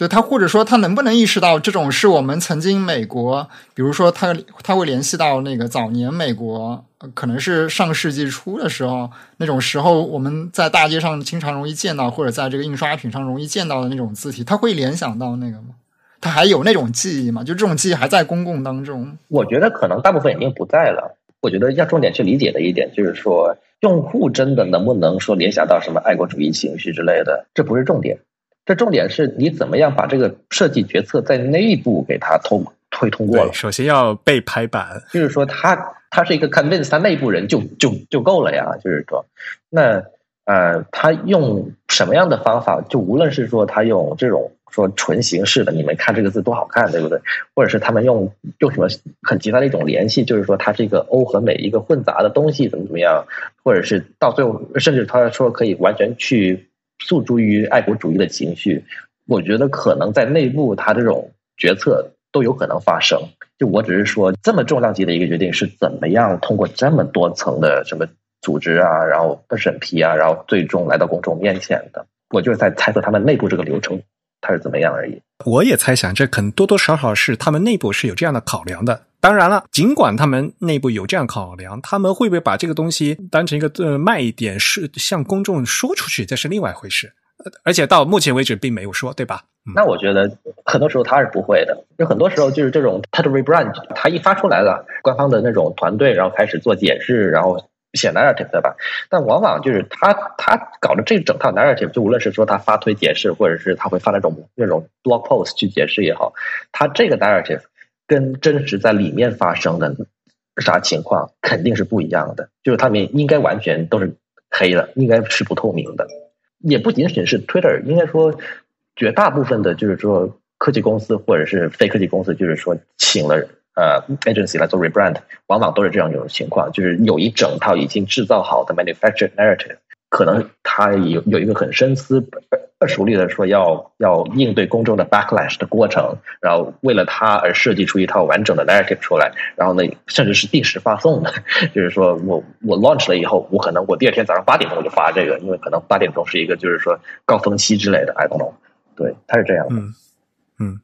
对他，或者说他能不能意识到这种是我们曾经美国，比如说他他会联系到那个早年美国，可能是上世纪初的时候那种时候，我们在大街上经常容易见到，或者在这个印刷品上容易见到的那种字体，他会联想到那个吗？他还有那种记忆吗？就这种记忆还在公共当中？我觉得可能大部分已经不在了。我觉得要重点去理解的一点就是说，用户真的能不能说联想到什么爱国主义情绪之类的，这不是重点。这重点是你怎么样把这个设计决策在内部给它通推通过了。首先要被拍板，就是说他他是一个 convince 他内部人就就就够了呀。就是说，那呃，他用什么样的方法？就无论是说他用这种说纯形式的，你们看这个字多好看，对不对？或者是他们用用什么很极端的一种联系，就是说它这个欧和美一个混杂的东西怎么怎么样？或者是到最后，甚至他说可以完全去。诉诸于爱国主义的情绪，我觉得可能在内部他这种决策都有可能发生。就我只是说，这么重量级的一个决定是怎么样通过这么多层的什么组织啊，然后审批啊，然后最终来到公众面前的。我就是在猜测他们内部这个流程它是怎么样而已。我也猜想，这可能多多少少是他们内部是有这样的考量的。当然了，尽管他们内部有这样考量，他们会不会把这个东西当成一个呃卖点，是向公众说出去，这是另外一回事。而且到目前为止并没有说，对吧？那我觉得很多时候他是不会的。就很多时候就是这种他的 rebrand，他一发出来了，官方的那种团队，然后开始做解释，然后写 narrative，对吧？但往往就是他他搞的这整套 narrative，就无论是说他发推解释，或者是他会发那种那种 blog post 去解释也好，他这个 narrative。跟真实在里面发生的啥情况肯定是不一样的，就是他们应该完全都是黑的，应该是不透明的。也不仅仅是 Twitter，应该说绝大部分的，就是说科技公司或者是非科技公司，就是说请了呃 agency 来做 rebrand，往往都是这样一种情况，就是有一整套已经制造好的 manufactured narrative。可能他有有一个很深思熟虑的说要要应对公众的 backlash 的过程，然后为了他而设计出一套完整的 narrative 出来，然后呢，甚至是定时发送的，就是说我我 launch 了以后，我可能我第二天早上八点钟我就发这个，因为可能八点钟是一个就是说高峰期之类的，I don't know，对，他是这样的，嗯。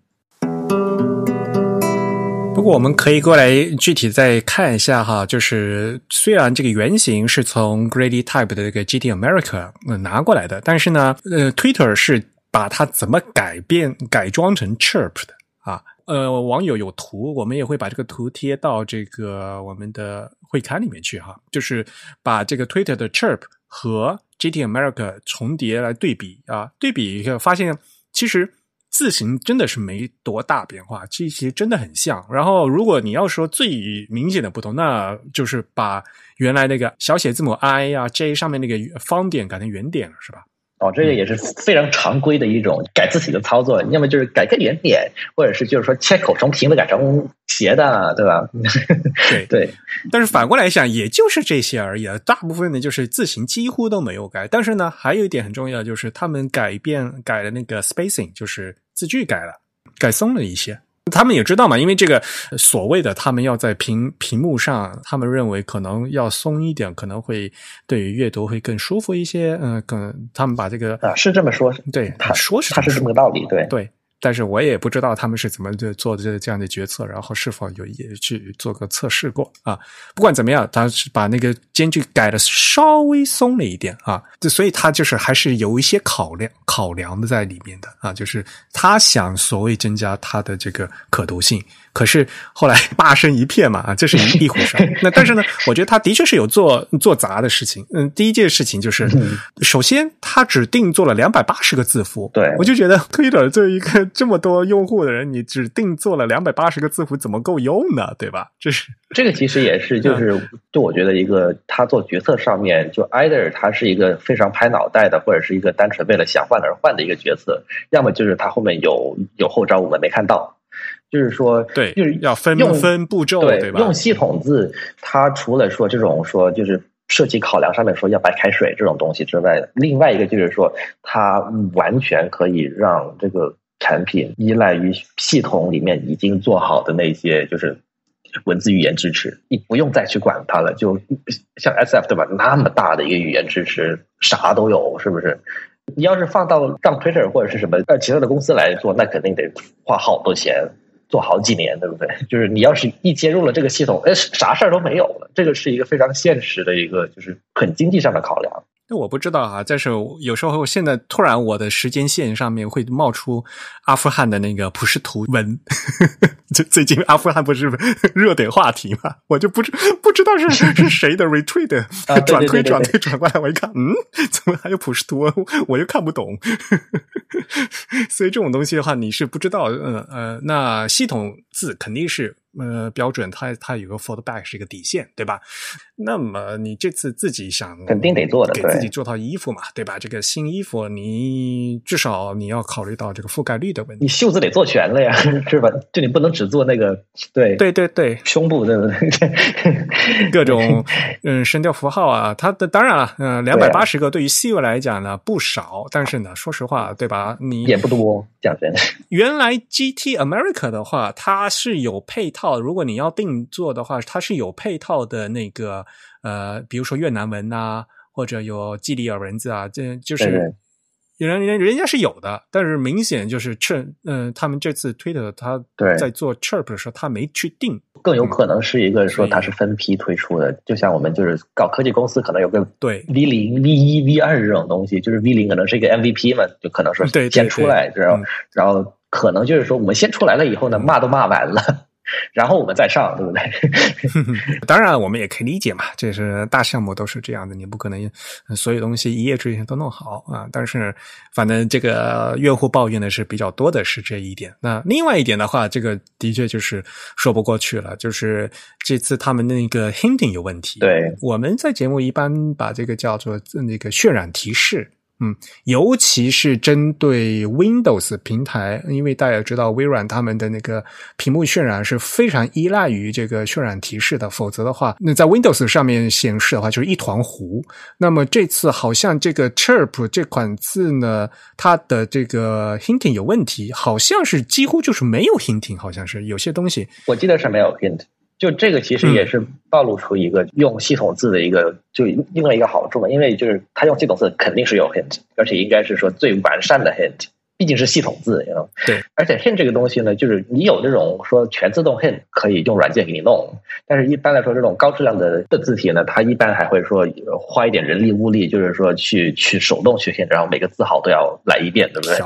我们可以过来具体再看一下哈，就是虽然这个原型是从 Grady Type 的这个 GT America 拿过来的，但是呢，呃，Twitter 是把它怎么改变、改装成 Chirp 的啊？呃，网友有图，我们也会把这个图贴到这个我们的会刊里面去哈，就是把这个 Twitter 的 Chirp 和 GT America 重叠来对比啊，对比一下发现其实。字形真的是没多大变化，这些真的很像。然后，如果你要说最明显的不同，那就是把原来那个小写字母 I 呀、J 上面那个方点改成圆点了，是吧？哦，这个也是非常常规的一种改字体的操作，要么就是改个圆点，或者是就是说切口从平的改成斜的，对吧？对对。但是反过来想，也就是这些而已啊。大部分呢，就是字形几乎都没有改。但是呢，还有一点很重要，就是他们改变改了那个 spacing，就是字句改了，改松了一些。他们也知道嘛，因为这个所谓的他们要在屏屏幕上，他们认为可能要松一点，可能会对于阅读会更舒服一些。嗯，更他们把这个啊是这么说，对他说是他是这么个道理，对对。但是我也不知道他们是怎么做这这样的决策，然后是否有也去做个测试过啊？不管怎么样，他是把那个间距改的稍微松了一点啊，所以他就是还是有一些考量考量的在里面的啊，就是他想所谓增加他的这个可读性。可是后来 骂声一片嘛，啊，这是一一回事。那但是呢，我觉得他的确是有做做杂的事情。嗯，第一件事情就是，首先他只定做了两百八十个字符。对，我就觉得推特这一个这么多用户的人，你只定做了两百八十个字符，怎么够用呢？对吧？这是这个其实也是，就是就我觉得一个他做决策上面，就 either 他是一个非常拍脑袋的，或者是一个单纯为了想换而换的一个决策，要么就是他后面有有后招我们没看到。就是说，对，就是要分分步骤，对吧？用系统字，它除了说这种说就是设计考量上面说要白开水这种东西之外，另外一个就是说，它完全可以让这个产品依赖于系统里面已经做好的那些就是文字语言支持，你不用再去管它了。就像 SF 对吧？那么大的一个语言支持，啥都有，是不是？你要是放到让 Twitter 或者是什么呃其他的公司来做，那肯定得花好多钱，做好几年，对不对？就是你要是一接入了这个系统，哎，啥事儿都没有了。这个是一个非常现实的一个，就是很经济上的考量。那我不知道啊，但是有时候现在突然我的时间线上面会冒出阿富汗的那个普什图文，就最近阿富汗不是 热点话题嘛，我就不知不知道是是谁的 retweet 转推转推转过来，我一看，嗯，怎么还有普什图文？我又看不懂，所以这种东西的话，你是不知道，嗯呃，那系统字肯定是。呃，标准它它有个 fallback 是一个底线，对吧？那么你这次自己想肯定得做的，给自己做套衣服嘛，对吧？这个新衣服你至少你要考虑到这个覆盖率的问题，你袖子得做全了呀，是吧？就你不能只做那个，对对对对，胸部对不对？各种 嗯声调符号啊，它的当然了，嗯，两百八十个对于 C 位来讲呢不少，但是呢，说实话，对吧？你也不多，讲真的。原来 GT America 的话，它是有配套。如果你要定做的话，它是有配套的那个呃，比如说越南文啊，或者有基里尔文字啊，这就是人人人家是有的。但是明显就是 Chirp，嗯，他们这次推的他在做 Chirp 的时候，他没去定，更有可能是一个说它是分批推出的。就像我们就是搞科技公司，可能有个对 V 零、V 一、V 二这种东西，就是 V 零可能是一个 MVP 嘛，就可能说先出来，然后然后可能就是说我们先出来了以后呢，骂都骂完了。然后我们再上，对不对？当然，我们也可以理解嘛，这是大项目都是这样的，你不可能所有东西一夜之间都弄好啊。但是，反正这个用户抱怨的是比较多的是这一点。那另外一点的话，这个的确就是说不过去了，就是这次他们那个 hinting 有问题。对，我们在节目一般把这个叫做那个渲染提示。嗯，尤其是针对 Windows 平台，因为大家知道微软他们的那个屏幕渲染是非常依赖于这个渲染提示的，否则的话，那在 Windows 上面显示的话就是一团糊。那么这次好像这个 Chirp 这款字呢，它的这个 Hinting 有问题，好像是几乎就是没有 Hinting，好像是有些东西，我记得是没有 Hint。就这个其实也是暴露出一个用系统字的一个就另外一个好处嘛，因为就是它用系统字肯定是有 hint，而且应该是说最完善的 hint。毕竟是系统字，对，而且 hint 这个东西呢，就是你有这种说全自动 hint 可以用软件给你弄，但是一般来说，这种高质量的的字体呢，它一般还会说花一点人力物力，就是说去去手动去 hint，然后每个字号都要来一遍，对不对？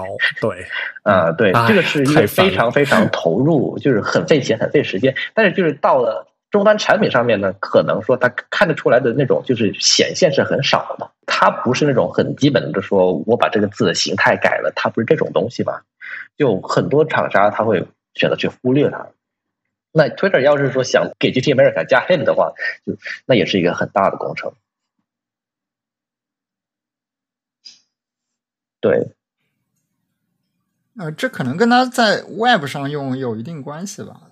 对，啊，对，这个是一个非常非常投入，就是很费钱、很费时间，但是就是到了。终端产品上面呢，可能说它看得出来的那种就是显现是很少的，它不是那种很基本的说我把这个字的形态改了，它不是这种东西吧？就很多厂商他会选择去忽略它。那 Twitter 要是说想给 GT America 加 hint 的话，就那也是一个很大的工程。对，呃，这可能跟他在 Web 上用有一定关系吧。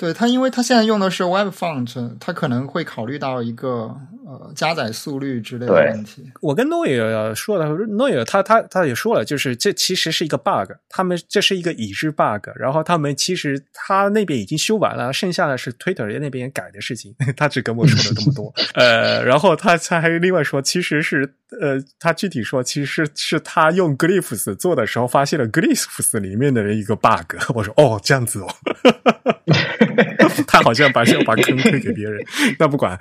对它，因为它现在用的是 Web Font，它可能会考虑到一个呃加载速率之类的问题。我跟诺尔说了，诺尔他他他也说了，就是这其实是一个 bug，他们这是一个已知 bug，然后他们其实他那边已经修完了，剩下的是 Twitter 那边改的事情，他只跟我说了这么多。呃，然后他他还另外说，其实是呃，他具体说，其实是他用 Glyphs 做的时候发现了 Glyphs 里面的一个 bug。我说哦，这样子哦。他好像把要把坑推给别人，那不管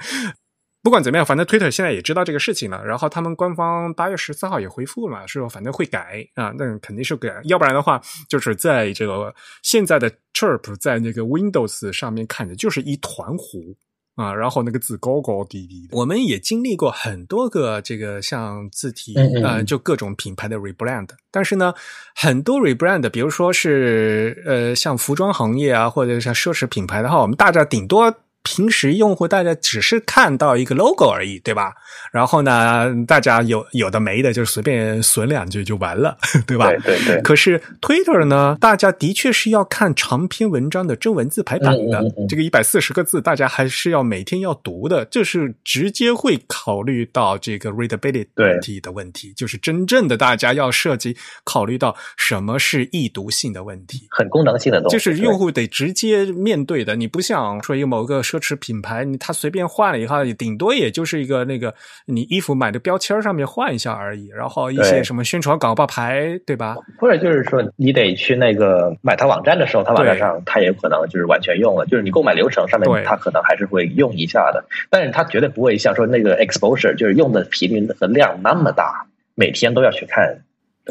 不管怎么样，反正 Twitter 现在也知道这个事情了。然后他们官方八月十四号也回复了，说反正会改啊，那肯定是改，要不然的话，就是在这个现在的 Chirp 在那个 Windows 上面看着就是一团糊啊，然后那个字高高低低的。我们也经历过很多个这个像字体呃，就各种品牌的 rebrand，但是呢，很多 rebrand，比如说是呃像服装行业啊，或者像奢侈品牌的话，我们大家顶多。平时用户大家只是看到一个 logo 而已，对吧？然后呢，大家有有的没的，就随便损两句就完了，对吧？对对对。可是 Twitter 呢，大家的确是要看长篇文章的真文字排版的，这个一百四十个字，大家还是要每天要读的，这是直接会考虑到这个 readability 的问题，就是真正的大家要涉及考虑到什么是易读性的问题，很功能性的东西，就是用户得直接面对的。你不像说有某个奢侈品牌，你他随便换了以后，顶多也就是一个那个你衣服买的标签上面换一下而已，然后一些什么宣传广告牌，对吧？或者就是说你得去那个买他网站的时候，他网站上他也可能就是完全用了，就是你购买流程上面他可能还是会用一下的，但是他绝对不会像说那个 exposure 就是用的频率和量那么大，每天都要去看。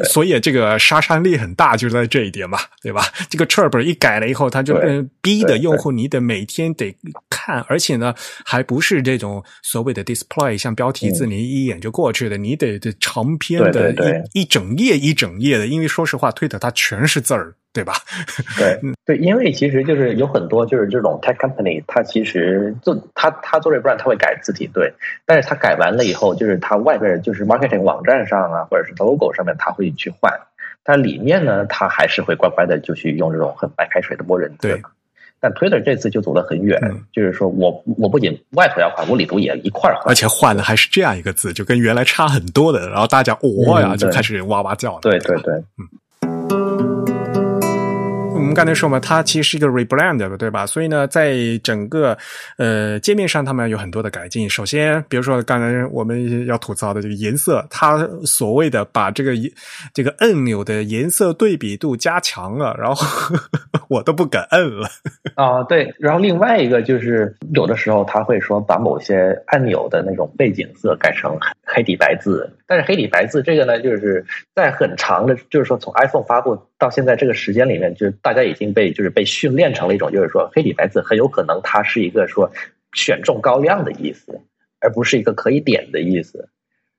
所以这个杀伤力很大，就在这一点嘛，对吧？这个 Chirp 一改了以后，它就逼的用户，你得每天得看，而且呢，还不是这种所谓的 display，像标题字，你一眼就过去的，你得这长篇的，一一整页一整页的。因为说实话，推特它全是字儿。对吧？对对，因为其实就是有很多就是这种 tech company，它其实做它它做这 brand，它会改字体，对。但是它改完了以后，就是它外边就是 marketing 网站上啊，或者是 logo 上面，它会去换。但里面呢，它还是会乖乖的就去用这种很白开水的默认字。但 Twitter 这次就走得很远，就是说我我不仅外头要换，我里头也一块换，而且换的还是这样一个字，就跟原来差很多的。然后大家哇呀，就开始哇哇叫。对对对，嗯。我们刚才说嘛，它其实是一个 rebrand，对吧？所以呢，在整个呃界面上，他们有很多的改进。首先，比如说刚才我们要吐槽的这个颜色，它所谓的把这个这个按钮的颜色对比度加强了，然后 我都不敢摁了。啊，对。然后另外一个就是，有的时候他会说把某些按钮的那种背景色改成黑底白字，但是黑底白字这个呢，就是在很长的，就是说从 iPhone 发布到现在这个时间里面，就是。大家已经被就是被训练成了一种，就是说黑底白字很有可能它是一个说选中高亮的意思，而不是一个可以点的意思。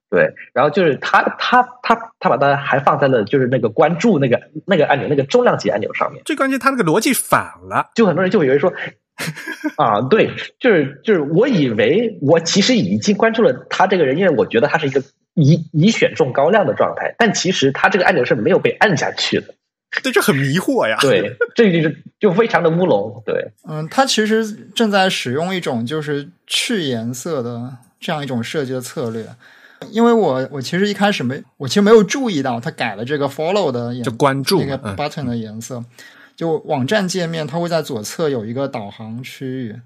对，然后就是他他他他把它还放在了就是那个关注那个那个按钮那个重量级按钮上面。最关键，他那个逻辑反了，就很多人就以为说 啊，对，就是就是我以为我其实已经关注了他这个人，因为我觉得他是一个已已选中高亮的状态，但其实他这个按钮是没有被按下去的。对，这很迷惑呀。对，这就是就非常的乌龙。对，嗯，他其实正在使用一种就是去颜色的这样一种设计的策略。因为我我其实一开始没，我其实没有注意到他改了这个 follow 的颜，就关注那个 button 的颜色。就网站界面，它会在左侧有一个导航区域，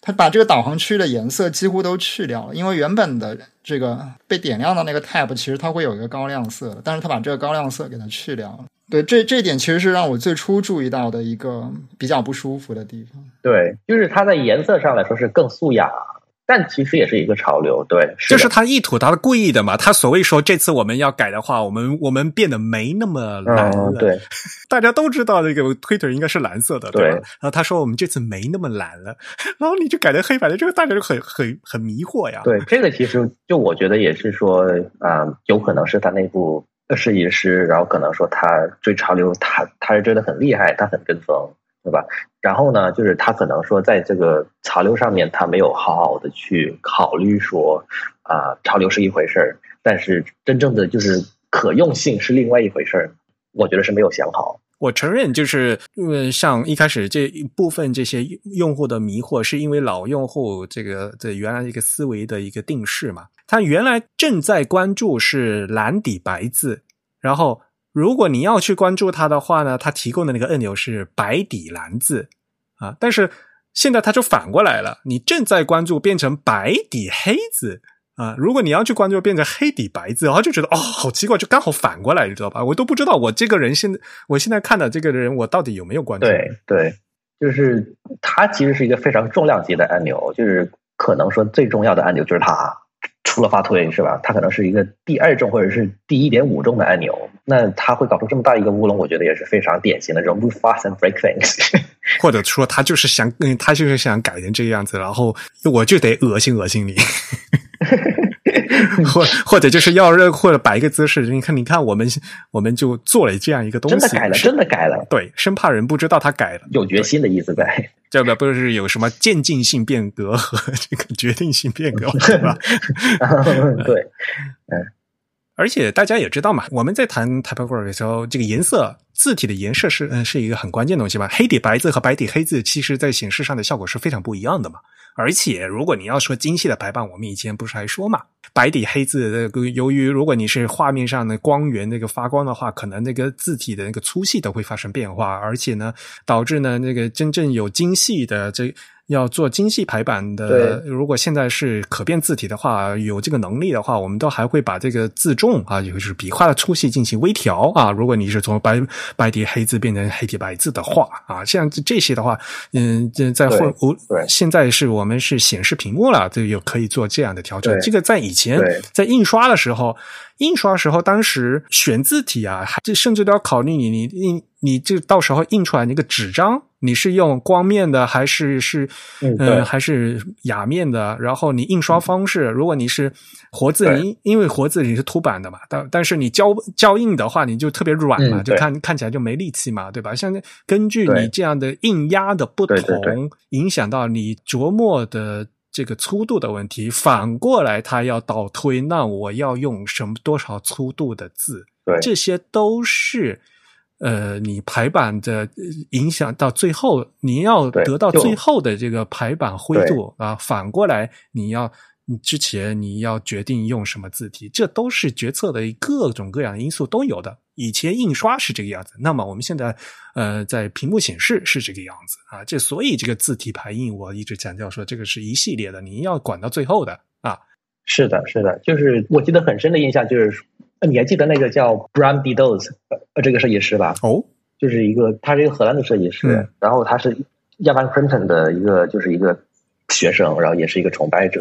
它把这个导航区域的颜色几乎都去掉了。因为原本的这个被点亮的那个 tab，其实它会有一个高亮色的，但是它把这个高亮色给它去掉了。对，这这点其实是让我最初注意到的一个比较不舒服的地方。对，就是它在颜色上来说是更素雅，但其实也是一个潮流。对，就是他意图，他故意的嘛？他所谓说这次我们要改的话，我们我们变得没那么蓝了。对，大家都知道那个 Twitter 应该是蓝色的，对吧？然后他说我们这次没那么蓝了，然后你就改成黑白的，这个大家就很很很迷惑呀。对，这个其实就我觉得也是说啊，有可能是他内部。设计师，然后可能说他追潮流，他他是追的很厉害，他很跟风，对吧？然后呢，就是他可能说在这个潮流上面，他没有好好的去考虑说啊，潮流是一回事儿，但是真正的就是可用性是另外一回事儿，我觉得是没有想好。我承认，就是因为像一开始这一部分这些用户的迷惑，是因为老用户这个这原来一个思维的一个定式嘛。他原来正在关注是蓝底白字，然后如果你要去关注它的话呢，他提供的那个按钮是白底蓝字啊。但是现在他就反过来了，你正在关注变成白底黑字。啊，如果你要去关注，变成黑底白字，然后就觉得哦，好奇怪，就刚好反过来，你知道吧？我都不知道我这个人现在，我现在看的这个人，我到底有没有关注？对对，就是它其实是一个非常重量级的按钮，就是可能说最重要的按钮就是它，除了发推是吧？它可能是一个第二重或者是第一点五重的按钮，那它会搞出这么大一个乌龙，我觉得也是非常典型的这种 fast and break things，或者说他就是想，嗯他就是想改成这个样子，然后我就得恶心恶心你。或或者就是要或者摆一个姿势，你看，你看，我们我们就做了这样一个东西，真的改了，真的改了，对，生怕人不知道他改了，有决心的意思在。这个不是有什么渐进性变革和这个决定性变革，对 吧？对，嗯。而且大家也知道嘛，我们在谈 typography 的时候，这个颜色字体的颜色是嗯是一个很关键的东西吧。黑底白字和白底黑字，其实在显示上的效果是非常不一样的嘛。而且如果你要说精细的排版，我们以前不是还说嘛，白底黑字的，由于如果你是画面上的光源那个发光的话，可能那个字体的那个粗细都会发生变化，而且呢，导致呢那个真正有精细的这。要做精细排版的，如果现在是可变字体的话，有这个能力的话，我们都还会把这个字重啊，就是笔画的粗细进行微调啊。如果你是从白白底黑字变成黑底白字的话啊，像这些的话，嗯，在或无现在是我们是显示屏幕了，这有可以做这样的调整。这个在以前在印刷的时候。印刷时候，当时选字体啊，这甚至都要考虑你你印，你这到时候印出来那个纸张，你是用光面的还是是嗯还是哑面的？然后你印刷方式，如果你是活字，你因为活字你是凸版的嘛，但但是你胶胶印的话，你就特别软嘛，就看看起来就没力气嘛，对吧？像根据你这样的印压的不同，影响到你琢磨的。这个粗度的问题，反过来他要倒推，那我要用什么多少粗度的字？对，这些都是呃，你排版的影响到最后，你要得到最后的这个排版灰度啊。反过来，你要你之前你要决定用什么字体，这都是决策的各种各样的因素都有的。以前印刷是这个样子，那么我们现在呃在屏幕显示是这个样子啊，这所以这个字体排印我一直强调说这个是一系列的，你要管到最后的啊。是的，是的，就是我记得很深的印象就是，你还记得那个叫 Bram d o s 呃这个设计师吧？哦，就是一个他是一个荷兰的设计师，然后他是亚凡 Crimton 的一个就是一个。学生，然后也是一个崇拜者。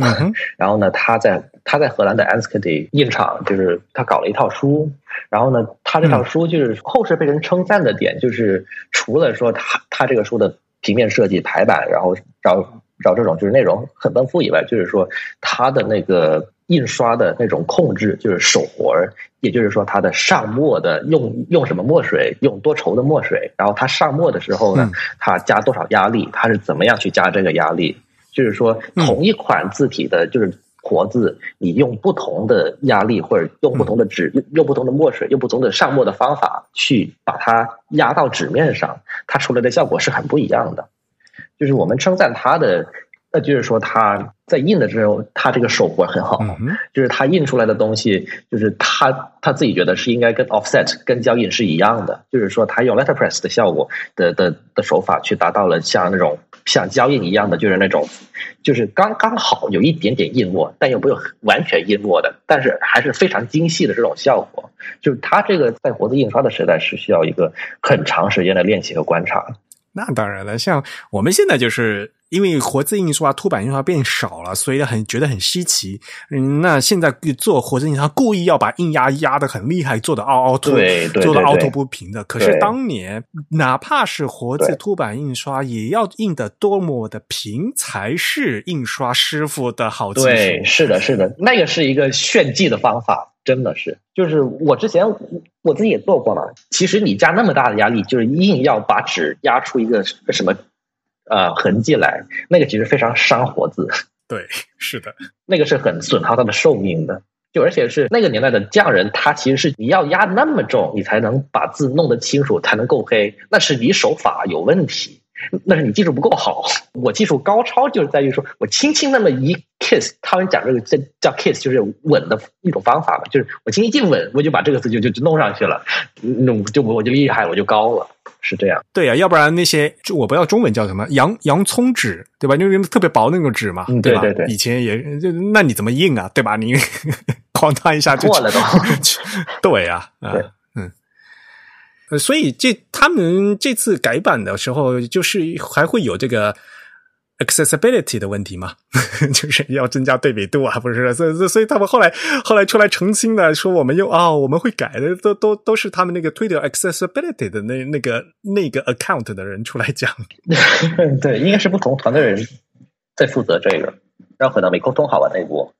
然后呢，他在他在荷兰的 Enschede 印厂，就是他搞了一套书。然后呢，他这套书就是后世被人称赞的点，就是除了说他他这个书的平面设计、排版，然后找找这种就是内容很丰富以外，就是说他的那个印刷的那种控制，就是手活儿，也就是说他的上墨的用用什么墨水，用多稠的墨水，然后他上墨的时候呢，他加多少压力，他是怎么样去加这个压力。就是说，同一款字体的，就是活字，你用不同的压力，或者用不同的纸，用用不同的墨水，用不同的上墨的方法去把它压到纸面上，它出来的效果是很不一样的。就是我们称赞它的，那就是说他在印的时候，他这个手活很好，就是他印出来的东西，就是他他自己觉得是应该跟 offset 跟胶印是一样的，就是说他用 letterpress 的效果的的的手法去达到了像那种。像胶印一样的，就是那种，就是刚刚好有一点点印墨，但又没有完全印墨的，但是还是非常精细的这种效果。就是他这个在活字印刷的时代是需要一个很长时间的练习和观察。那当然了，像我们现在就是。因为活字印刷、凸版印刷变少了，所以很觉得很稀奇。嗯，那现在做活字印刷，故意要把印压压的很厉害，做的凹凹凸，做的凹凸不平的。可是当年，哪怕是活字凸版印刷，也要印的多么的平，才是印刷师傅的好技术。对，是的，是的，那个是一个炫技的方法，真的是。就是我之前我自己也做过了。其实你加那么大的压力，就是硬要把纸压出一个什么。呃，痕迹来，那个其实非常伤活字。对，是的，那个是很损耗它的寿命的。就而且是那个年代的匠人，他其实是你要压那么重，你才能把字弄得清楚，才能够黑。那是你手法有问题。那是你技术不够好，我技术高超就是在于说我轻轻那么一 kiss，他们讲这个叫叫 kiss，就是吻的一种方法嘛，就是我轻轻一吻，我就把这个字就就就弄上去了，弄就我就厉害，我就高了，是这样。对呀，要不然那些就我不知道中文叫什么洋洋葱纸，对吧？因为特别薄那种纸嘛，对吧？以前也就那你怎么印啊？对吧？你 哐当一下就破了都。对呀，啊。呃，所以这他们这次改版的时候，就是还会有这个 accessibility 的问题嘛，就是要增加对比度啊，不是？所以，所以他们后来后来出来澄清的，说我们又啊，我们会改的，都都都是他们那个推掉 accessibility 的那那个那个 account 的人出来讲。对，应该是不同团队人在负责这个，然后可能没沟通好吧那一波。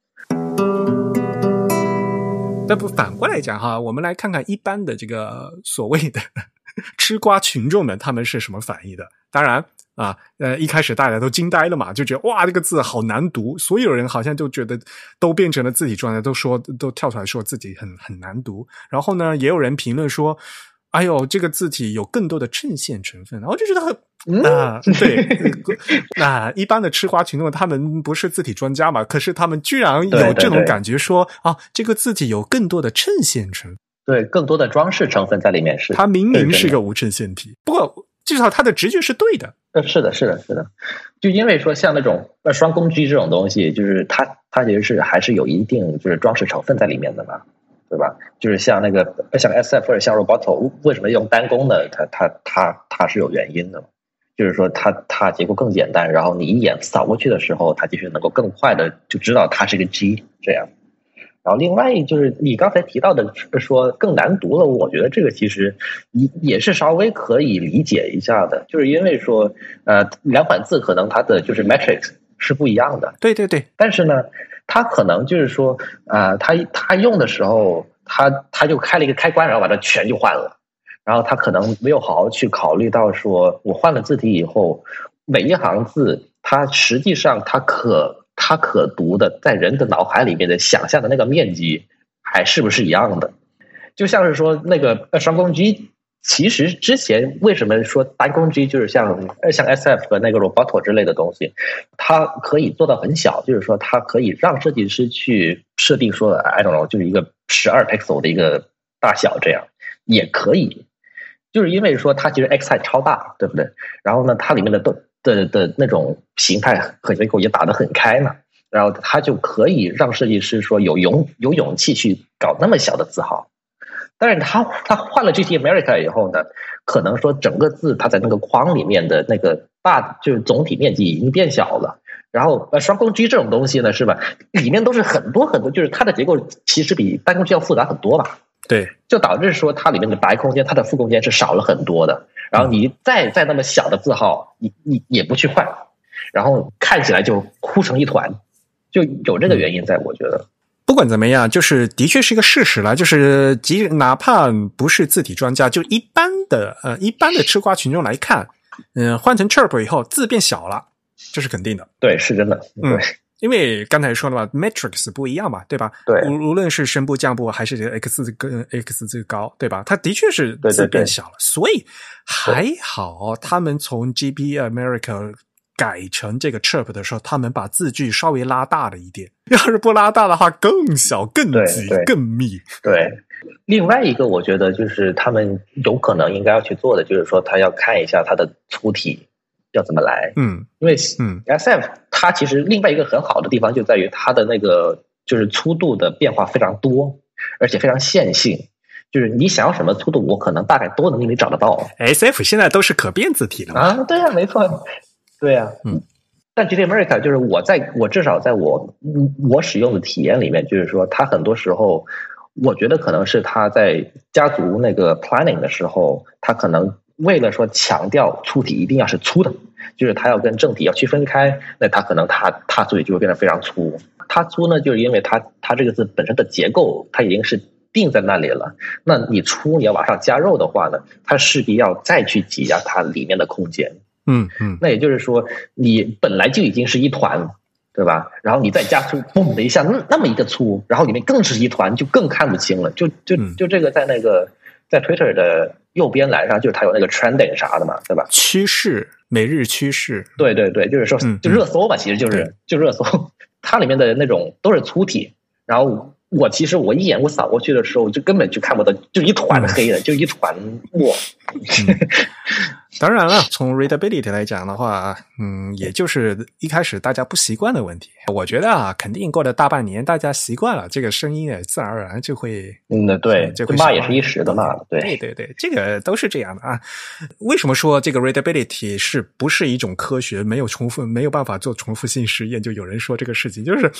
但不反过来讲哈，我们来看看一般的这个所谓的 吃瓜群众们，他们是什么反应的？当然啊，呃，一开始大家都惊呆了嘛，就觉得哇，这个字好难读，所有人好像就觉得都变成了自己状态，都说都跳出来说自己很很难读。然后呢，也有人评论说。哎呦，这个字体有更多的衬线成分，我就觉得很啊，对，那一般的吃瓜群众他们不是字体专家嘛，可是他们居然有这种感觉，说啊，这个字体有更多的衬线成分，对，更多的装饰成分在里面是。它明明是个无衬线体，不过至少它的直觉是对的。呃，是的，是的，是的，就因为说像那种呃双攻击这种东西，就是它它其实是还是有一定就是装饰成分在里面的嘛。对吧？就是像那个像 S F 或者像 Roboto，为什么用单工呢？它它它它是有原因的，就是说它它结构更简单，然后你一眼扫过去的时候，它其实能够更快的就知道它是个 G 这样。然后另外就是你刚才提到的说更难读了，我觉得这个其实也也是稍微可以理解一下的，就是因为说呃两款字可能它的就是 Matrix 是不一样的。对对对，但是呢。他可能就是说，啊，他他用的时候，他他就开了一个开关，然后把它全就换了，然后他可能没有好好去考虑到，说我换了字体以后，每一行字，它实际上它可它可读的，在人的脑海里面的想象的那个面积，还是不是一样的？就像是说那个双光机。其实之前为什么说单攻击就是像像 S F 和那个 Roboto 之类的东西，它可以做到很小，就是说它可以让设计师去设定说 I don't know 就是一个十二 pixel 的一个大小这样也可以，就是因为说它其实 X i 超大，对不对？然后呢，它里面的的的的那种形态和结构也打得很开嘛，然后它就可以让设计师说有勇有勇气去搞那么小的字号。但是他他换了 GT America 以后呢，可能说整个字它在那个框里面的那个大就是总体面积已经变小了。然后呃双攻击这种东西呢，是吧？里面都是很多很多，就是它的结构其实比单攻击要复杂很多吧？对，就导致说它里面的白空间、它的负空间是少了很多的。然后你再再那么小的字号，你你也不去换，然后看起来就哭成一团，就有这个原因在，我觉得。不管怎么样，就是的确是一个事实了。就是即哪怕不是字体专家，就一般的呃一般的吃瓜群众来看，嗯，换成 Chirp 以后字变小了，这是肯定的。对，是真的。嗯，因为刚才说了嘛，Matrix 不一样嘛，对吧？对。无无论是声部降部还是这个 X 跟 X 最高，对吧？它的确是字变小了，所以还好他们从 GB America。改成这个 chirp 的时候，他们把字距稍微拉大了一点。要是不拉大的话，更小、更挤、更密。对，另外一个我觉得就是他们有可能应该要去做的，就是说他要看一下它的粗体要怎么来。嗯，因为嗯，SF 它其实另外一个很好的地方就在于它的那个就是粗度的变化非常多，而且非常线性。就是你想要什么粗度，我可能大概都能给你找得到。SF 现在都是可变字体了啊，对呀，没错。对呀，嗯，但 GT America 就是我在我至少在我我使用的体验里面，就是说它很多时候，我觉得可能是它在家族那个 planning 的时候，它可能为了说强调粗体一定要是粗的，就是它要跟正体要区分开，那它可能它它所以就会变得非常粗。它粗呢，就是因为它它这个字本身的结构它已经是定在那里了，那你粗你要往上加肉的话呢，它势必要再去挤压它里面的空间。嗯嗯，那也就是说，你本来就已经是一团，对吧？然后你再加粗，嘣的一下，那那么一个粗，然后里面更是一团，就更看不清了。就就就这个在那个在 Twitter 的右边栏上，就是它有那个 trending 啥的嘛，对吧？趋势，每日趋势。对对对，就是说，就热搜吧，其实就是就热搜，它里面的那种都是粗体，然后。我其实我一眼我扫过去的时候，就根本就看不到，就一团黑的，就一团墨。当然了，从 readability 来讲的话，嗯，也就是一开始大家不习惯的问题。我觉得啊，肯定过了大半年，大家习惯了这个声音，也自然而然就会，嗯，对，就会骂也是一时的嘛，对，对对对，这个都是这样的啊。为什么说这个 readability 是不是一种科学？没有重复，没有办法做重复性实验？就有人说这个事情，就是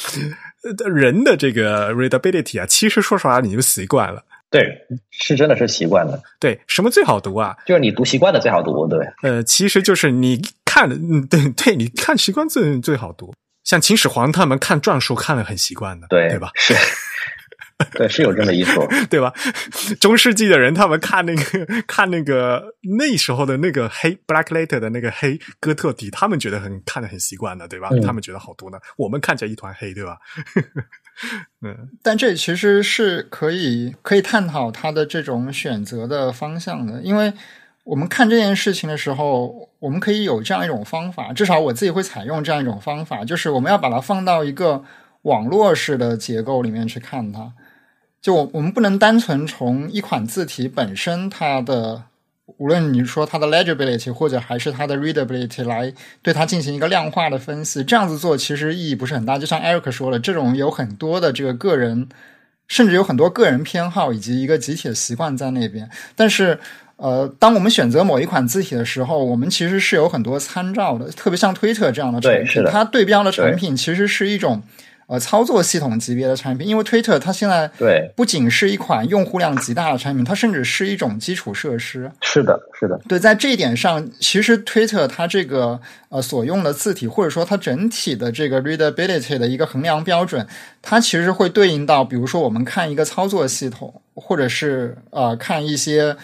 人的这个 readability 啊，其实说实话，你就习惯了。对，是真的是习惯的。对，什么最好读啊？就是你读习惯的最好读，对。呃，其实就是你看，嗯，对对，你看习惯最最好读。像秦始皇他们看篆书看的很习惯的，对，对吧？是。对，是有这么一说，对吧？中世纪的人，他们看那个看那个那时候的那个黑 Black Letter 的那个黑哥特体，他们觉得很看的很习惯的，对吧？嗯他们觉得好读呢，我们看起来一团黑，对吧？嗯，但这其实是可以可以探讨他的这种选择的方向的，因为我们看这件事情的时候，我们可以有这样一种方法，至少我自己会采用这样一种方法，就是我们要把它放到一个网络式的结构里面去看它。就我我们不能单纯从一款字体本身它的，无论你说它的 legibility 或者还是它的 readability 来对它进行一个量化的分析，这样子做其实意义不是很大。就像 Eric 说了，这种有很多的这个个人，甚至有很多个人偏好以及一个集体的习惯在那边。但是，呃，当我们选择某一款字体的时候，我们其实是有很多参照的，特别像推特这样的产品，它对标的产品其实是一种。呃，操作系统级别的产品，因为推特它现在对，不仅是一款用户量极大的产品，它甚至是一种基础设施。是的，是的，对，在这一点上，其实 Twitter 它这个呃所用的字体，或者说它整体的这个 readability 的一个衡量标准，它其实会对应到，比如说我们看一个操作系统，或者是呃看一些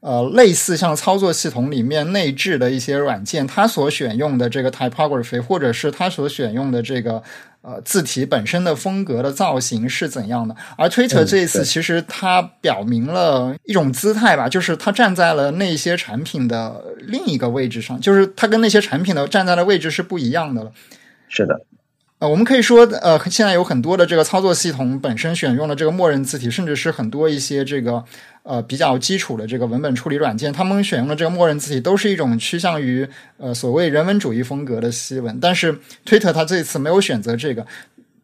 呃类似像操作系统里面内置的一些软件，它所选用的这个 typography，或者是它所选用的这个。呃，字体本身的风格的造型是怎样的？而 Twitter 嗯这一次其实它表明了一种姿态吧，就是它站在了那些产品的另一个位置上，就是它跟那些产品的站在的位置是不一样的了。是的，呃，我们可以说，呃，现在有很多的这个操作系统本身选用的这个默认字体，甚至是很多一些这个呃比较基础的这个文本处理软件，他们选用的这个默认字体都是一种趋向于呃所谓人文主义风格的西文。但是 Twitter 它这次没有选择这个，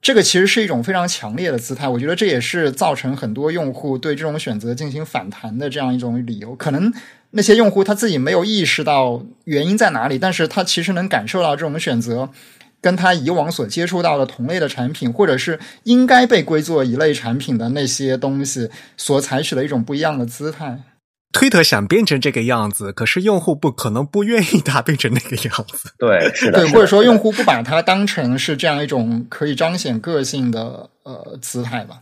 这个其实是一种非常强烈的姿态。我觉得这也是造成很多用户对这种选择进行反弹的这样一种理由。可能那些用户他自己没有意识到原因在哪里，但是他其实能感受到这种选择。跟他以往所接触到的同类的产品，或者是应该被归作一类产品的那些东西，所采取的一种不一样的姿态。推特想变成这个样子，可是用户不可能不愿意它变成那个样子。对，是的，对，或者说用户不把它当成是这样一种可以彰显个性的呃姿态吧。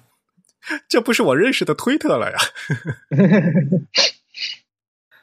这不是我认识的推特了呀。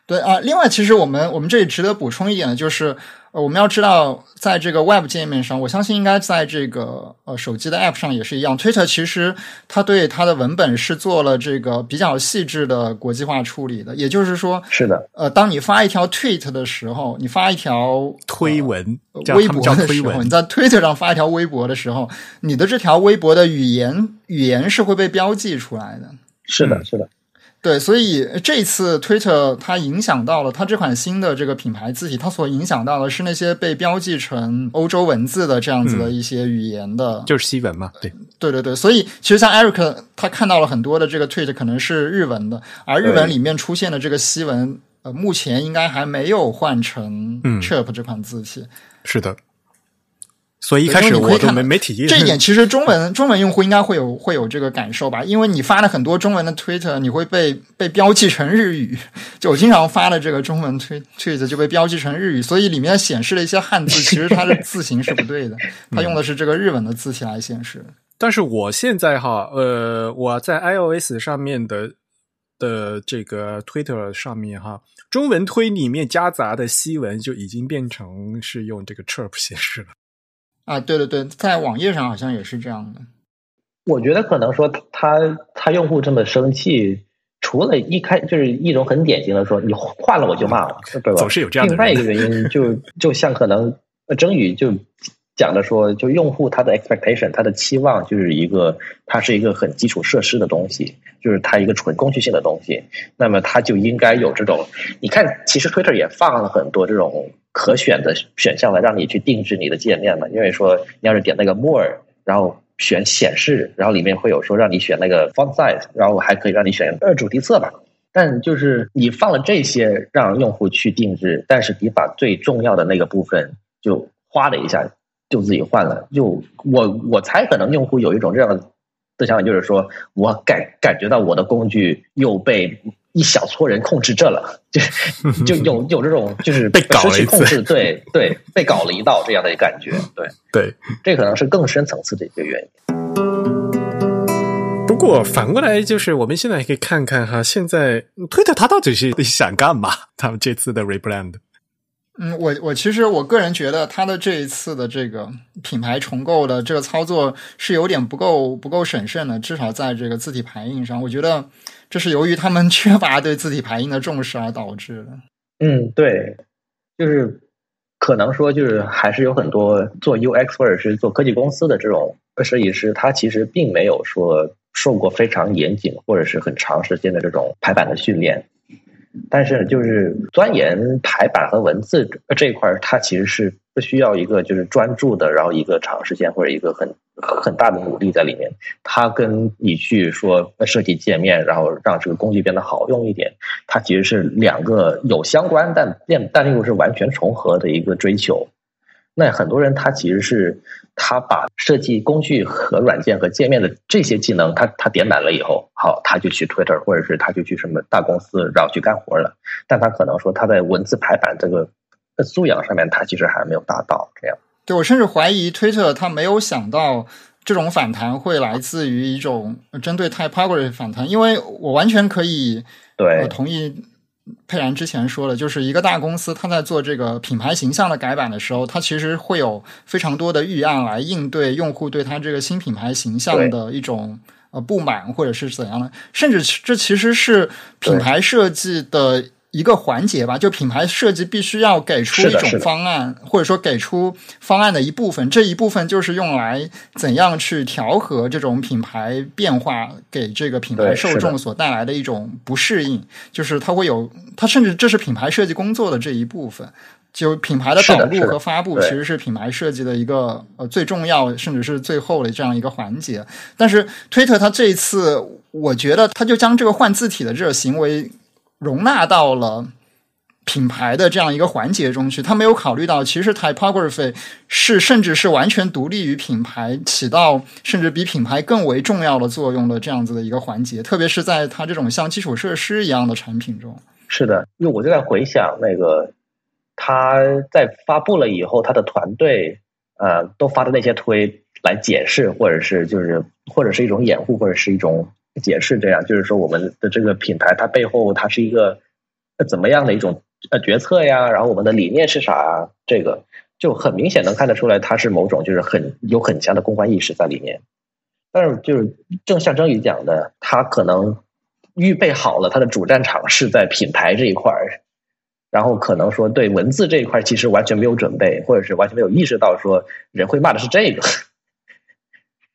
对啊，另外，其实我们我们这里值得补充一点的就是，呃，我们要知道，在这个 Web 界面上，我相信应该在这个呃手机的 App 上也是一样。Twitter 其实它对它的文本是做了这个比较细致的国际化处理的，也就是说，是的，呃，当你发一条 tweet 的时候，你发一条推文，微博的叫推文时候，你在 Twitter 上发一条微博的时候，你的这条微博的语言语言是会被标记出来的。是的，嗯是的，对，所以这次 Twitter 它影响到了它这款新的这个品牌字体，它所影响到的是那些被标记成欧洲文字的这样子的一些语言的。就是西文嘛，对，对对对，所以其实像 Eric 他看到了很多的这个 tweet 可能是日文的，而日文里面出现的这个西文，呃，目前应该还没有换成嗯 Chirp 这款字体。是的。所以一开始我都没没体验这一 点，其实中文中文用户应该会有会有这个感受吧，因为你发了很多中文的 Twitter，你会被被标记成日语。就我经常发的这个中文推 tweet 就被标记成日语，所以里面显示了一些汉字，其实它的字形是不对的，它用的是这个日文的字体来显示。但是我现在哈，呃，我在 iOS 上面的的这个 Twitter 上面哈，中文推里面夹杂的西文就已经变成是用这个 chirp 显示了。啊，对对对，在网页上好像也是这样的。我觉得可能说他他用户这么生气，除了一开就是一种很典型的说你换了我就骂我，对吧？总是有这样的另外一个原因就就像可能呃征宇就讲的说，就用户他的 expectation 他的期望就是一个它是一个很基础设施的东西，就是它一个纯工具性的东西，那么它就应该有这种。你看，其实 Twitter 也放了很多这种可选的选项来让你去定制你的界面嘛，因为说你要是点那个 more，然后。选显示，然后里面会有说让你选那个 font size，然后还可以让你选呃主题色吧。但就是你放了这些让用户去定制，但是你把最重要的那个部分就哗的一下就自己换了。就我我猜可能用户有一种这样的想法，就是说我感感觉到我的工具又被一小撮人控制着了，就就有有这种就是被搞了一次失去控制，对对，被搞了一道这样的感觉。对，对，这可能是更深层次的一个原因。不过反过来，就是我们现在可以看看哈，现在推特它到底是想干嘛？他们这次的 rebrand。嗯，我我其实我个人觉得，他的这一次的这个品牌重构的这个操作是有点不够不够审慎的，至少在这个字体排印上，我觉得这是由于他们 缺乏对字体排印的重视而导致的。嗯，对，就是可能说，就是还是有很多做 UX 或者是做科技公司的这种设计师，他其实并没有说受过非常严谨或者是很长时间的这种排版的训练。但是，就是钻研排版和文字这一块，它其实是不需要一个就是专注的，然后一个长时间或者一个很很大的努力在里面。它跟你去说设计界面，然后让这个工具变得好用一点，它其实是两个有相关但但但又是完全重合的一个追求。那很多人他其实是他把设计工具和软件和界面的这些技能，他他点满了以后，好他就去 Twitter 或者是他就去什么大公司然后去干活了。但他可能说他在文字排版这个素养上面，他其实还没有达到这样。对我甚至怀疑 Twitter 他没有想到这种反弹会来自于一种针对 typography 反弹，因为我完全可以对同意。佩然之前说了，就是一个大公司，它在做这个品牌形象的改版的时候，它其实会有非常多的预案来应对用户对他这个新品牌形象的一种呃不满，或者是怎样的，甚至这其实是品牌设计的。一个环节吧，就品牌设计必须要给出一种方案，或者说给出方案的一部分。这一部分就是用来怎样去调和这种品牌变化给这个品牌受众所带来的一种不适应。就是它会有，它甚至这是品牌设计工作的这一部分。就品牌的导入和发布，其实是品牌设计的一个呃最重要，甚至是最后的这样一个环节。但是推特它这一次，我觉得它就将这个换字体的这个行为。容纳到了品牌的这样一个环节中去，他没有考虑到，其实 typography 是甚至是完全独立于品牌，起到甚至比品牌更为重要的作用的这样子的一个环节，特别是在它这种像基础设施一样的产品中。是的，因为我就在回想那个他在发布了以后，他的团队呃都发的那些推来解释，或者是就是或者是一种掩护，或者是一种。解释这样，就是说我们的这个品牌，它背后它是一个怎么样的一种呃决策呀？然后我们的理念是啥？这个就很明显能看得出来，它是某种就是很有很强的公关意识在里面。但是就是正像张宇讲的，他可能预备好了他的主战场是在品牌这一块儿，然后可能说对文字这一块其实完全没有准备，或者是完全没有意识到说人会骂的是这个。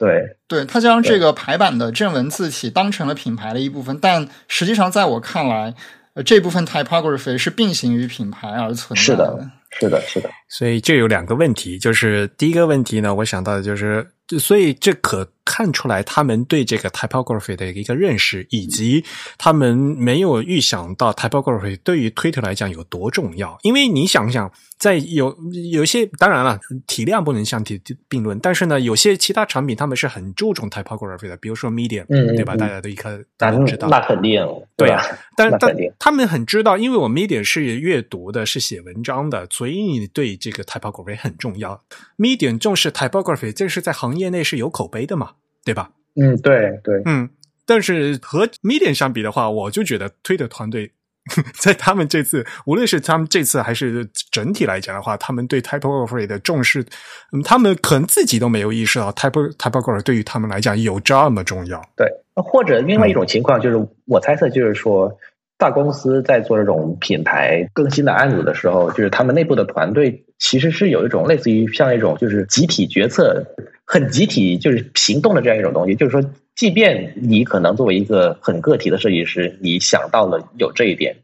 对，对他将这个排版的正文字体当成了品牌的一部分，但实际上在我看来，呃，这部分 typography 是并行于品牌而存在的。是的，是的。所以这有两个问题，就是第一个问题呢，我想到的就是，所以这可看出来他们对这个 typography 的一个认识，以及他们没有预想到 typography 对于 Twitter 来讲有多重要。因为你想想。在有有些当然了，体量不能相提并论，但是呢，有些其他产品他们是很注重 typography 的，比如说 Medium，对吧？大家都一看，大家都知道，那肯定，对啊。但但他们很知道，因为我 Medium 是阅读的，是写文章的，所以你对这个 typography 很重要。Medium 重视 typography，这是在行业内是有口碑的嘛，对吧？嗯，对对，嗯。但是和 Medium 相比的话，我就觉得推的团队。在他们这次，无论是他们这次还是整体来讲的话，他们对 typography 的重视，嗯，他们可能自己都没有意识到 type typography 对于他们来讲有这么重要。对，或者另外一种情况就是，我猜测就是说，大公司在做这种品牌更新的案子的时候，就是他们内部的团队其实是有一种类似于像一种就是集体决策、很集体就是行动的这样一种东西，就是说。即便你可能作为一个很个体的设计师，你想到了有这一点，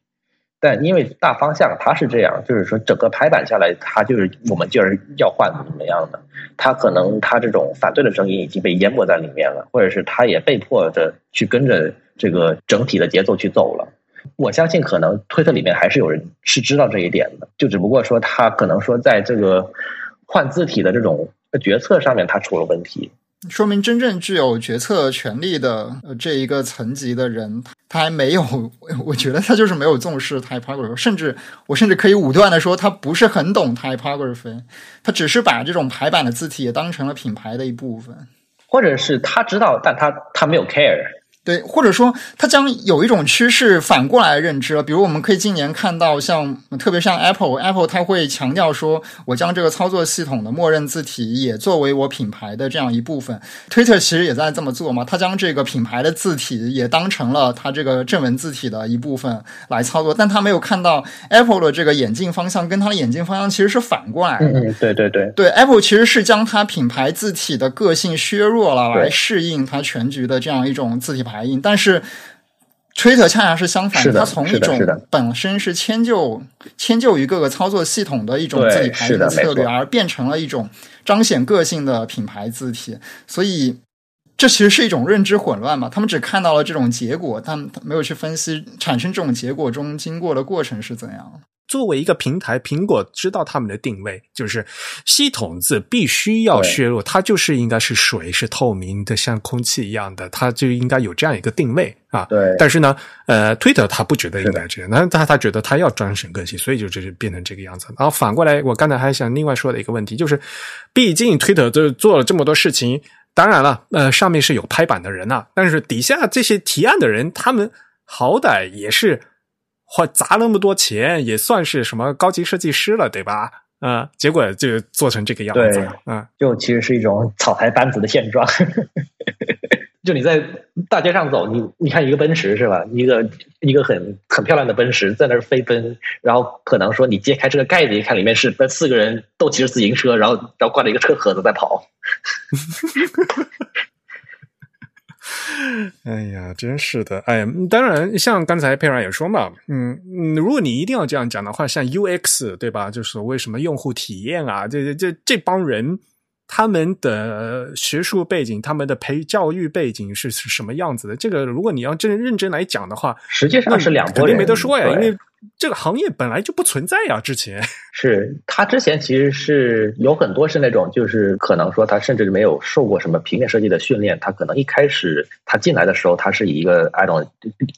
但因为大方向它是这样，就是说整个排版下来，它就是我们就是要换怎么样的，它可能它这种反对的声音已经被淹没在里面了，或者是他也被迫着去跟着这个整体的节奏去走了。我相信可能推特里面还是有人是知道这一点的，就只不过说他可能说在这个换字体的这种决策上面他出了问题。说明真正具有决策权力的这一个层级的人，他还没有，我觉得他就是没有重视 typography，甚至我甚至可以武断的说，他不是很懂 typography，他只是把这种排版的字体也当成了品牌的一部分。或者是他知道，但他他没有 care。对，或者说它将有一种趋势反过来认知了。比如，我们可以今年看到，像特别像 Apple，Apple 它会强调说，我将这个操作系统的默认字体也作为我品牌的这样一部分。Twitter 其实也在这么做嘛，它将这个品牌的字体也当成了它这个正文字体的一部分来操作。但它没有看到 Apple 的这个眼镜方向跟它的眼镜方向其实是反过来的。嗯，对对对，对 Apple 其实是将它品牌字体的个性削弱了，来适应它全局的这样一种字体排。排印，但是 Twitter 恰恰是相反，它从一种本身是迁就迁就于各个操作系统的一种字体排印策略，而变成了一种彰显个性的品牌字体。所以，这其实是一种认知混乱嘛？他们只看到了这种结果，但没有去分析产生这种结果中经过的过程是怎样。作为一个平台，苹果知道他们的定位，就是系统字必须要削弱，它就是应该是水，是透明的，像空气一样的，它就应该有这样一个定位啊。对。但是呢，呃，Twitter 他不觉得应该这样，那他他觉得他要彰显个性，所以就这就变成这个样子。然后反过来，我刚才还想另外说的一个问题，就是毕竟 Twitter 就做了这么多事情，当然了，呃，上面是有拍板的人呐，但是底下这些提案的人，他们好歹也是。花砸那么多钱，也算是什么高级设计师了，对吧？啊，结果就做成这个样子，嗯，就其实是一种草台班子的现状。就你在大街上走，你你看一个奔驰是吧？一个一个很很漂亮的奔驰在那儿飞奔，然后可能说你揭开这个盖子一看，里面是那四个人都骑着自行车，然后然后挂着一个车壳子在跑。哎呀，真是的！哎，当然，像刚才佩然也说嘛，嗯嗯，如果你一定要这样讲的话，像 UX 对吧？就是为什么用户体验啊，这这这这帮人。他们的学术背景，他们的培教育背景是是什么样子的？这个如果你要真认真来讲的话，实际上是两拨人没得说呀，因为这个行业本来就不存在呀。之前 是他之前其实是有很多是那种，就是可能说他甚至没有受过什么平面设计的训练，他可能一开始他进来的时候，他是以一个 I don't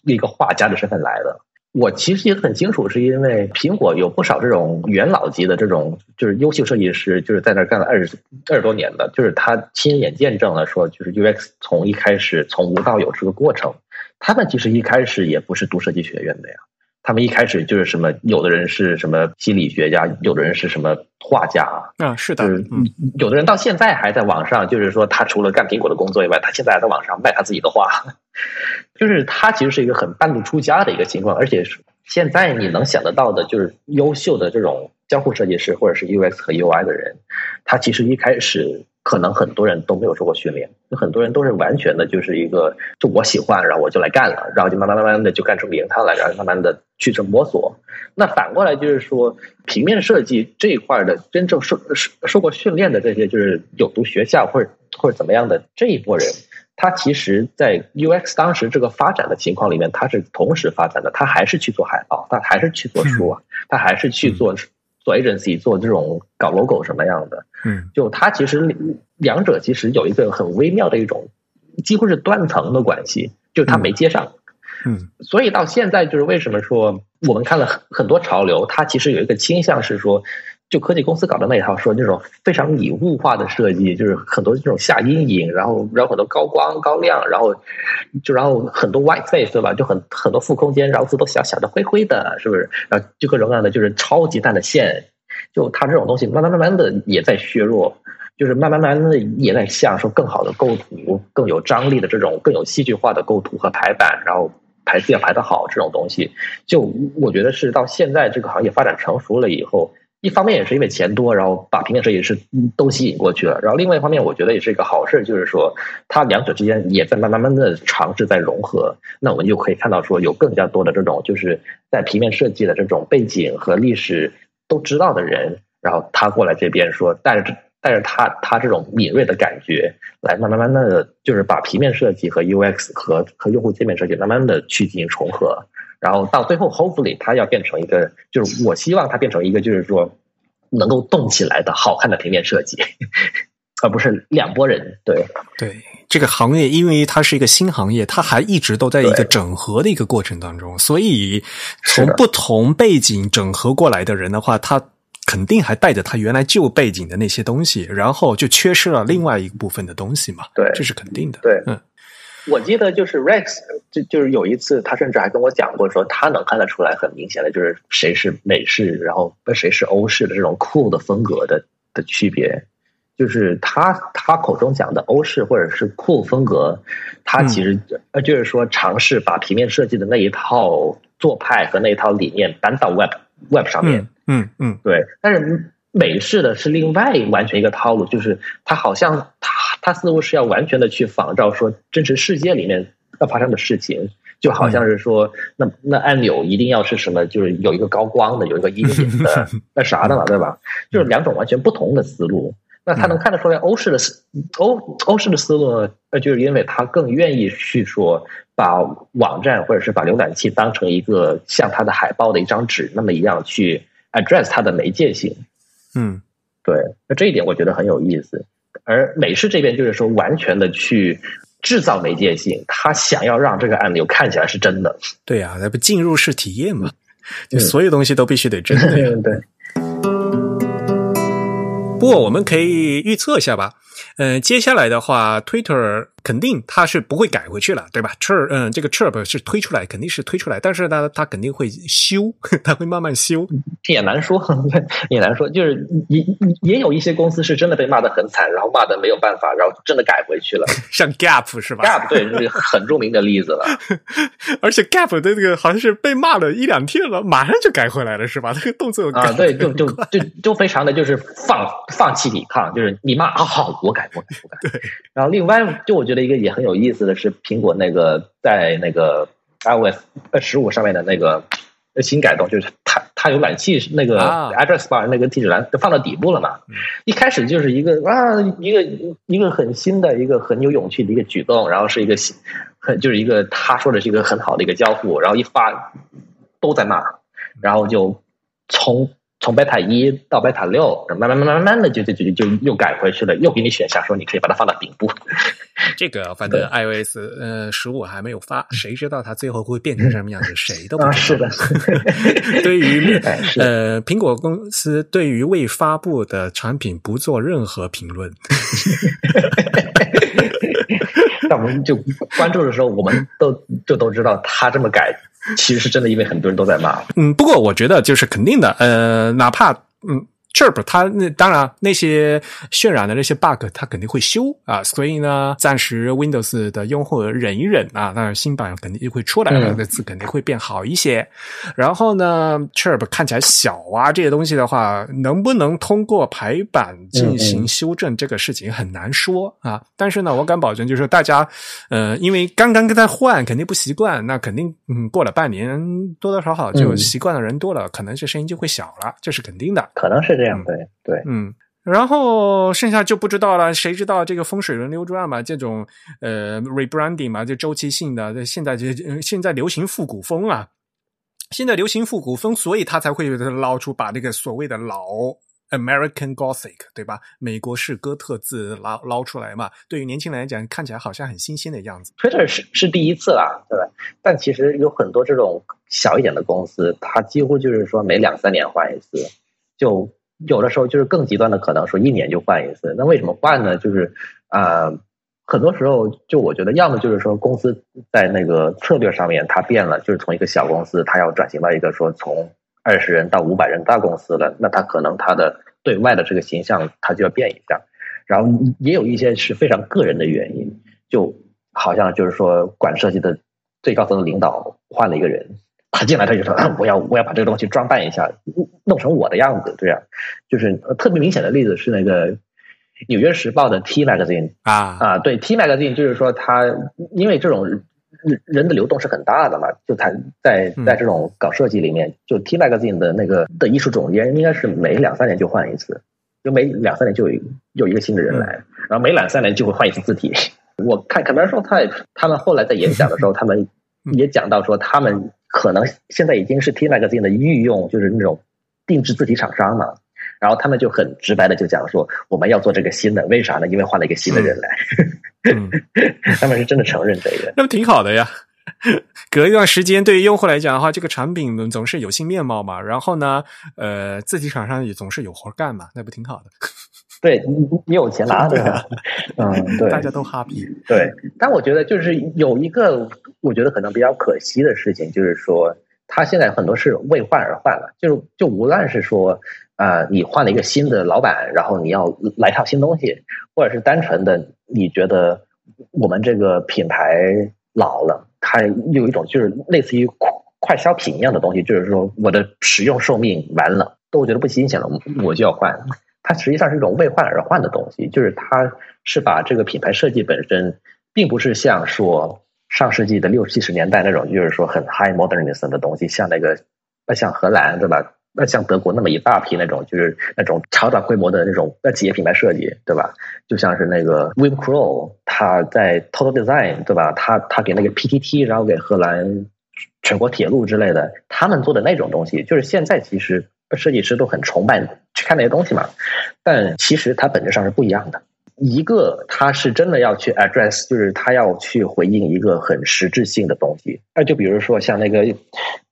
一个画家的身份来的。我其实也很清楚，是因为苹果有不少这种元老级的这种就是优秀设计师，就是在那干了二十二十多年的，就是他亲眼见证了说，就是 UX 从一开始从无到有这个过程，他们其实一开始也不是读设计学院的呀。他们一开始就是什么，有的人是什么心理学家，有的人是什么画家啊，是的，就是有的人到现在还在网上，就是说他除了干苹果的工作以外，他现在还在网上卖他自己的画，就是他其实是一个很半路出家的一个情况，而且现在你能想得到的，就是优秀的这种交互设计师或者是 UX 和 UI 的人，他其实一开始。可能很多人都没有受过训练，有很多人都是完全的，就是一个就我喜欢，然后我就来干了，然后就慢慢慢慢的就干出名堂来，然后慢慢的去这摸索。那反过来就是说，平面设计这一块的真正受受受过训练的这些，就是有读学校或者或者怎么样的这一波人，他其实，在 UX 当时这个发展的情况里面，他是同时发展的，他还是去做海报，他还是去做书啊，他还是去做。做 agency 做这种搞 logo 什么样的，嗯，就它其实两者其实有一个很微妙的一种，几乎是断层的关系，就它没接上，嗯，所以到现在就是为什么说我们看了很很多潮流，它其实有一个倾向是说。就科技公司搞的那一套，说那种非常拟物化的设计，就是很多这种下阴影，然后然后很多高光高亮，然后就然后很多 white space 对吧？就很很多负空间，然后字都小小的灰灰的，是不是？然后就各种各样的就是超级淡的线，就它这种东西慢慢慢慢的也在削弱，就是慢慢慢慢的也在向说更好的构图、更有张力的这种更有戏剧化的构图和排版，然后排字要排得好这种东西，就我觉得是到现在这个行业发展成熟了以后。一方面也是因为钱多，然后把平面设计师都吸引过去了。然后另外一方面，我觉得也是一个好事，就是说它两者之间也在慢慢慢的尝试在融合。那我们就可以看到说，有更加多的这种就是在平面设计的这种背景和历史都知道的人，然后他过来这边说，带着带着他他这种敏锐的感觉，来慢慢慢慢的就是把平面设计和 UX 和和用户界面设计慢慢的去进行重合。然后到最后，hopefully，它要变成一个，就是我希望它变成一个，就是说能够动起来的好看的平面设计，而不是两拨人。对对，这个行业因为它是一个新行业，它还一直都在一个整合的一个过程当中，所以从不同背景整合过来的人的话，他肯定还带着他原来旧背景的那些东西，然后就缺失了另外一部分的东西嘛。对这是肯定的。对嗯我记得就是 Rex，就就是有一次，他甚至还跟我讲过，说他能看得出来很明显的就是谁是美式，然后跟谁是欧式的这种酷的风格的的区别。就是他他口中讲的欧式或者是酷风格，他其实呃就是说尝试把平面设计的那一套做派和那一套理念搬到 Web Web 上面。嗯嗯嗯对，但是美式的是另外完全一个套路，就是它好像它它似乎是要完全的去仿照说真实世界里面要发生的事情，就好像是说那那按钮一定要是什么，就是有一个高光的，有一个阴影的，那啥的嘛，对吧？就是两种完全不同的思路。那他能看得出来欧式的思欧欧式的思路呢？呃，就是因为他更愿意去说把网站或者是把浏览器当成一个像它的海报的一张纸那么一样去 address 它的媒介性。嗯对，那这一点我觉得很有意思。而美式这边就是说，完全的去制造媒介性，他想要让这个按钮看起来是真的。对呀、那不进入式体验嘛，就嗯所有东西都必须得真的呀。对，不过我们可以预测一下吧，呃，接下来的话，Twitter 肯定它是不会改回去了，对吧？Chirp，嗯，这个 Chirp 是推出来，肯定是推出来，但是呢，它肯定会修，它会慢慢修。这也难说，也难说。就是也也有一些公司是真的被骂的很惨，然后骂的没有办法，然后真的改回去了。像 Gap 是吧 Gap 对，这是很著名的例子了。而且 Gap 的这个好像是被骂了一两天了，马上就改回来了，是吧？这个动作啊，对，就就就就非常的就是放放弃抵抗，就是你骂啊，好，我改，我改，我改。对。然后另外，就我觉得一个也很有意思的是，苹果那个在那个 iOS 十五上面的那个新改动，就是它它有浏览器那个啊 address bar 那个地址栏都放到底部了嘛。一开始就是一个啊，一个一个很新的一个很有勇气的一个举动，然后是一个新很就是一个他说的是一个很好的一个交互，然后一发都在骂，然后就从从 beta 一到 beta 六，慢慢慢慢慢慢的就就就就又改回去了，又给你选项说你可以把它放到顶部。这个反正 iOS 呃十五还没有发，谁知道它最后会变成什么样子，谁都不啊，知道。是的，对于呃苹果公司对于未发布的产品不做任何评论。但我们就关注的时候，我们都就都知道他这么改，其实是真的，因为很多人都在骂。嗯，不过我觉得就是肯定的，呃，哪怕嗯。Chirp 它那当然那些渲染的那些 bug 它肯定会修啊，所以呢，暂时 Windows 的用户忍一忍啊，当然新版肯定就会出来了，那字肯定会变好一些。然后呢，Chirp 看起来小啊，这些东西的话，能不能通过排版进行修正，这个事情很难说啊。但是呢，我敢保证，就是大家呃，因为刚刚跟他换，肯定不习惯，那肯定嗯，过了半年，多多少少就习惯的人多了，可能这声音就会小了，这是肯定的。可能是这样，的对，嗯，然后剩下就不知道了，谁知道这个风水轮流转嘛？这种呃 rebranding 嘛，就周期性的，现在就呃现在流行复古风啊，现在流行复古风，所以他才会捞出把那个所谓的老 American Gothic 对吧？美国式哥特字捞捞出来嘛。对于年轻人来讲，看起来好像很新鲜的样子。Twitter 是是第一次啦，对吧？但其实有很多这种小一点的公司，它几乎就是说每两三年换一次，就有的时候就是更极端的，可能说一年就换一次。那为什么换呢？就是啊、呃很多时候就我觉得，要么就是说公司在那个策略上面它变了，就是从一个小公司，它要转型到一个说从二十人到五百人大公司了，那它可能它的对外的这个形象它就要变一下。然后也有一些是非常个人的原因，就好像就是说管设计的最高层的领导换了一个人，他进来他就说、啊我要我要把这个东西装扮一下，弄成我的样子，这样。就是呃特别明显的例子是那个。纽约时报的 T magazine 啊。啊，对 T magazine 就是说他因为这种人人的流动是很大的嘛，就他在嗯。在这种搞设计里面，就 T magazine 的那个的艺术总监应该是每两三年就换一次，就每两三年就有有一个新的人来，然后每两三年就会换一次字体。我看 Commercial Type 他们后来在演讲的时候，他们也讲到说，他们可能现在已经是 T magazine 的御用，就是那种定制字体厂商嘛。然后他们就很直白的就讲说，我们要做这个新的，为啥呢？因为换了一个新的人来，嗯，他们是真的承认这个。那么挺好的呀。隔一段时间，对于用户来讲的话，这个产品总是有新面貌嘛。然后呢，呃，字体厂商也总是有活干嘛，那不挺好的？对你，你有钱拿对吧？嗯，对，大家都 happy。对，但我觉得就是有一个，我觉得可能比较可惜的事情，就是说，他现在很多是为换而换了，就是就无论是说啊，你换了一个新的老板，然后你要来套新东西，或者是单纯的你觉得我们这个品牌老了，它有一种就是类似于快快消品一样的东西，就是说我的使用寿命完了，都我觉得不新鲜了，我就要换。它实际上是一种为换而换的东西，就是它是把这个品牌设计本身，并不是像说上世纪的六七十年代那种，就是说很 high modernism 的东西，像那个那像荷兰对吧？那像德国那么一大批那种，就是那种超大规模的那种那企业品牌设计对吧？就像是那个 Wim Crow 他在 Total Design 对吧？他他给那个 PTT，然后给荷兰全国铁路之类的，他们做的那种东西，就是现在其实。设计师都很崇拜去看那些东西嘛，但其实它本质上是不一样的。一个，他是真的要去 address，就是他要去回应一个很实质性的东西。那就比如说像那个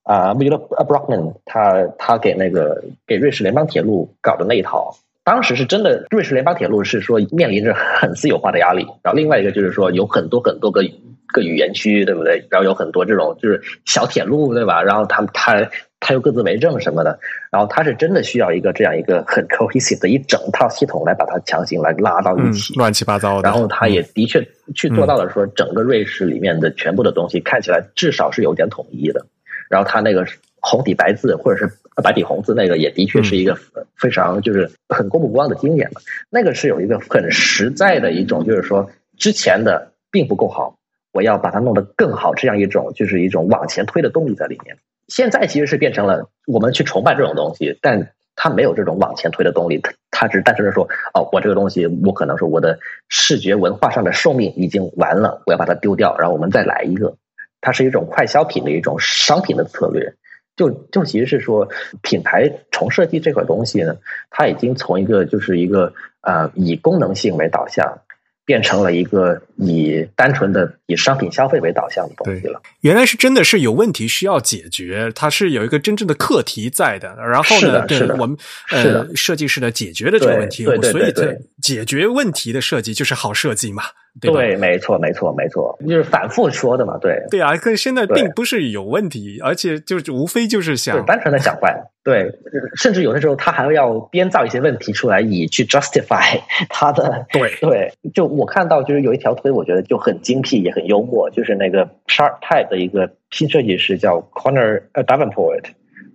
啊 w i l l Brockman，他他给那个给瑞士联邦铁路搞的那一套，当时是真的，瑞士联邦铁路是说面临着很私有化的压力。然后另外一个就是说有很多很多个个语言区，对不对？然后有很多这种就是小铁路，对吧？然后他们他。他又各自为政什么的，然后他是真的需要一个这样一个很 cohesive 的一整套系统来把它强行来拉到一起，乱七八糟的。然后他也的确去做到了，说整个瑞士里面的全部的东西看起来至少是有点统一的。然后他那个红底白字或者是白底红字那个也的确是一个非常就是很过目不忘的经典嘛。那个是有一个很实在的一种，就是说之前的并不够好，我要把它弄得更好，这样一种就是一种往前推的动力在里面。现在其实是变成了我们去崇拜这种东西，但它没有这种往前推的动力，它它只单纯的说，哦，我这个东西我可能说我的视觉文化上的寿命已经完了，我要把它丢掉，然后我们再来一个。它是一种快消品的一种商品的策略，就就其实是说品牌重设计这块东西呢，它已经从一个就是一个呃以功能性为导向。变成了一个以单纯的以商品消费为导向的东西了。原来是真的是有问题需要解决，它是有一个真正的课题在的。然后呢，对我们呃设计师的解决了这个问题，对对对对，解决问题的设计就是好设计嘛。对，没错，没错，没错，就是反复说的嘛。对，对啊，可现在并不是有问题，而且就是无非就是想单纯的想坏。对，甚至有的时候他还要编造一些问题出来，以去 justify 他的。对对，就我看到就是有一条推，我觉得就很精辟，也很幽默，就是那个 Sharp Type 的一个新设计师叫 Connor Davenport。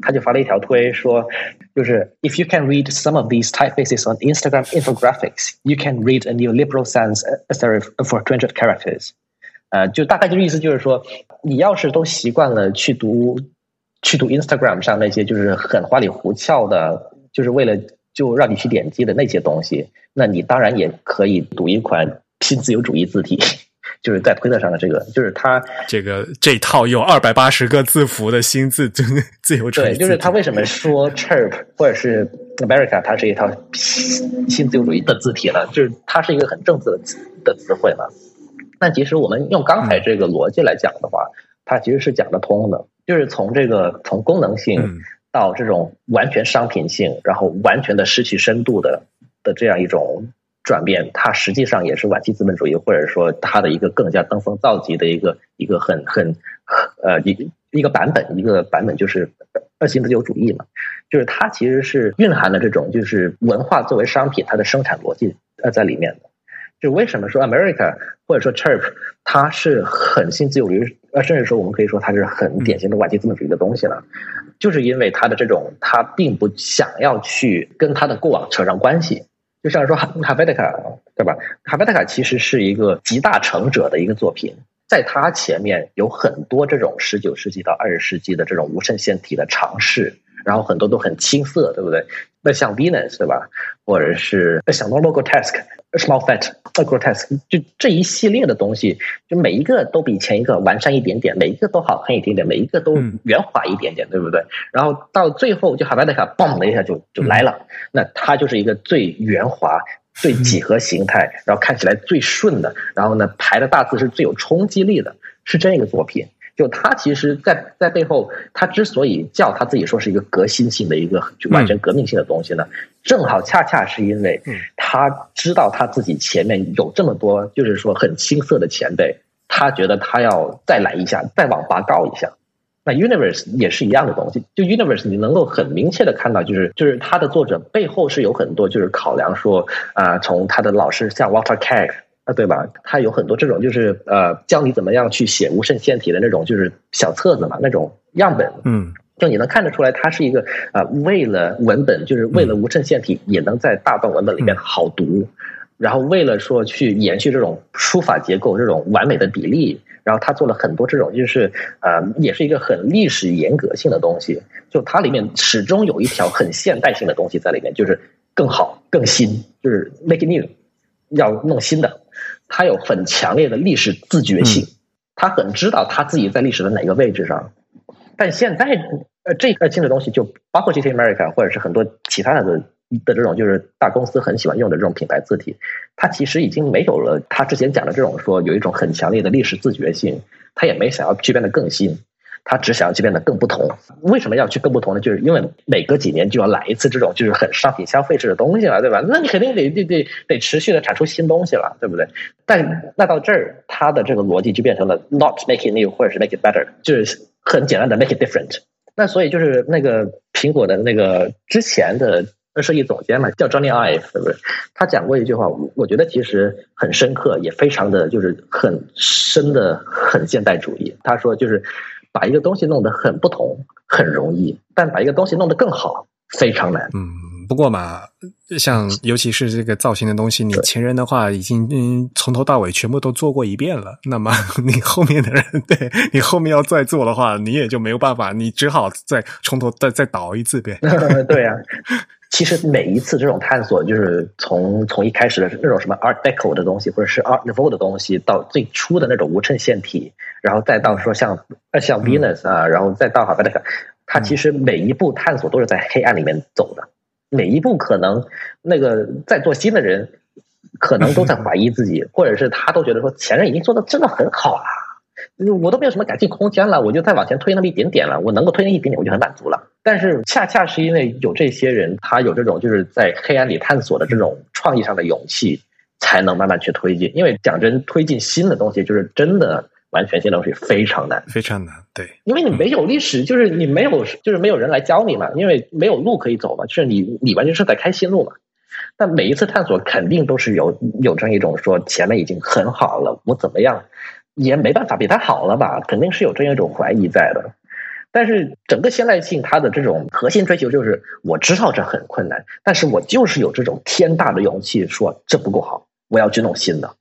他就发了一条推说，就是 If you can read some of these typefaces on Instagram infographics, you can read a new liberal sans serif for two hundred characters。呃，就大概就是意思就是说，你要是都习惯了去读去读 Instagram 上那些就是很花里胡哨的，就是为了就让你去点击的那些东西，那你当然也可以读一款新自由主义字体。就是在推特上的这个，就是他这个这套有二百八十个字符的新字自自由主义。对，就是他为什么说 Chirp 或者是 America，它是一套新自由主义的字体呢？就是它是一个很正字的的词汇嘛。那其实我们用刚才这个逻辑来讲的话，它其实是讲得通的。就是从这个从功能性到这种完全商品性，然后完全的失去深度的的这样一种。转变，它实际上也是晚期资本主义，或者说它的一个更加登峰造极的一个一个很很呃一一个版本，一个版本就是二新自由主义嘛，就是它其实是蕴含了这种就是文化作为商品它的生产逻辑呃在里面的。就为什么说 America 或者说 Chirp 它是很新自由主义，呃甚至说我们可以说它是很典型的晚期资本主义的东西了，就是因为它的这种它并不想要去跟它的过往扯上关系。就像说哈贝特卡，对吧？卡贝特卡其实是一个集大成者的一个作品，在他前面有很多这种十九世纪到二十世纪的这种无衬线体的尝试，然后很多都很青涩，对不对？那像 Venus，对吧？或者是像 Logo Task。Small fat, a grotesque，就这一系列的东西，就每一个都比前一个完善一点点，每一个都好看一点点，每一个都圆滑一点点，对不对？然后到最后，就哈巴德卡嘣的一下就就来了，那它就是一个最圆滑、最几何形态，然后看起来最顺的，然后呢排的大字是最有冲击力的，是这样一个作品。就他其实，在在背后，他之所以叫他自己说是一个革新性的一个就完全革命性的东西呢，正好恰恰是因为他知道他自己前面有这么多就是说很青涩的前辈，他觉得他要再来一下，再往拔高一下。那 Universe 也是一样的东西，就 Universe 你能够很明确的看到，就是就是他的作者背后是有很多就是考量说啊，从他的老师像 Walter Craig 啊，对吧？他有很多这种就是呃教你怎么样去写无衬线体的那种就是小册子嘛，那种样本，嗯，就你能看得出来，他是一个啊为了文本，就是为了无衬线体也能在大段文本里面好读，然后为了说去延续这种书法结构这种完美的比例。然后他做了很多这种，就是呃，也是一个很历史严格性的东西。就它里面始终有一条很现代性的东西在里面，就是更好、更新，就是 make new，要弄新的。他有很强烈的历史自觉性，他很知道他自己在历史的哪个位置上。但现在呃，这个新的东西就包括 GT America 或者是很多其他的。的这种就是大公司很喜欢用的这种品牌字体，它其实已经没有了他之前讲的这种说有一种很强烈的历史自觉性，他也没想要去变得更新，他只想要去变得更不同。为什么要去更不同呢？就是因为每隔几年就要来一次这种就是很商品消费式的东西了，对吧？那你肯定得得得得持续的产出新东西了，对不对？但那到这儿，他的这个逻辑就变成了 not make it new 或者是 make it better，就是很简单的 make it different。那所以就是那个苹果的那个之前的。设计总监嘛，叫 Johnny Ive，是不对？他讲过一句话，我觉得其实很深刻，也非常的就是很深的很现代主义。他说，就是把一个东西弄得很不同，很容易，但把一个东西弄得更好，非常难。嗯，不过嘛，像尤其是这个造型的东西，你前人的话已经嗯从头到尾全部都做过一遍了，那么 你后面的人，对你后面要再做的话，你也就没有办法，你只好再从头再再倒一次呗。对呀。其实每一次这种探索，就是从从一开始的那种什么 Art Deco 的东西，或者是 Art Nouveau 的东西，到最初的那种无衬线体，然后再到说像像 Venus 啊，然后再到好 b e 它其实每一步探索都是在黑暗里面走的，每一步可能那个在做新的人，可能都在 怀疑自己，或者是他都觉得说前任已经做的真的很好啊。我都没有什么改进空间了，我就再往前推那么一点点了。我能够推那一点点，我就很满足了。但是恰恰是因为有这些人，他有这种就是在黑暗里探索的这种创意上的勇气，才能慢慢去推进。因为讲真，推进新的东西，就是真的完全新的东西非常难，非常难。对，因为你没有历史，就是你没有，就是没有人来教你嘛。因为没有路可以走嘛，就是你你完全是在开新路嘛。但每一次探索，肯定都是有有这样一种说前面已经很好了，我怎么样？也没办法比他好了吧？肯定是有这样一种怀疑在的。但是整个现代性，它的这种核心追求就是：我知道这很困难，但是我就是有这种天大的勇气，说这不够好，我要去弄新的。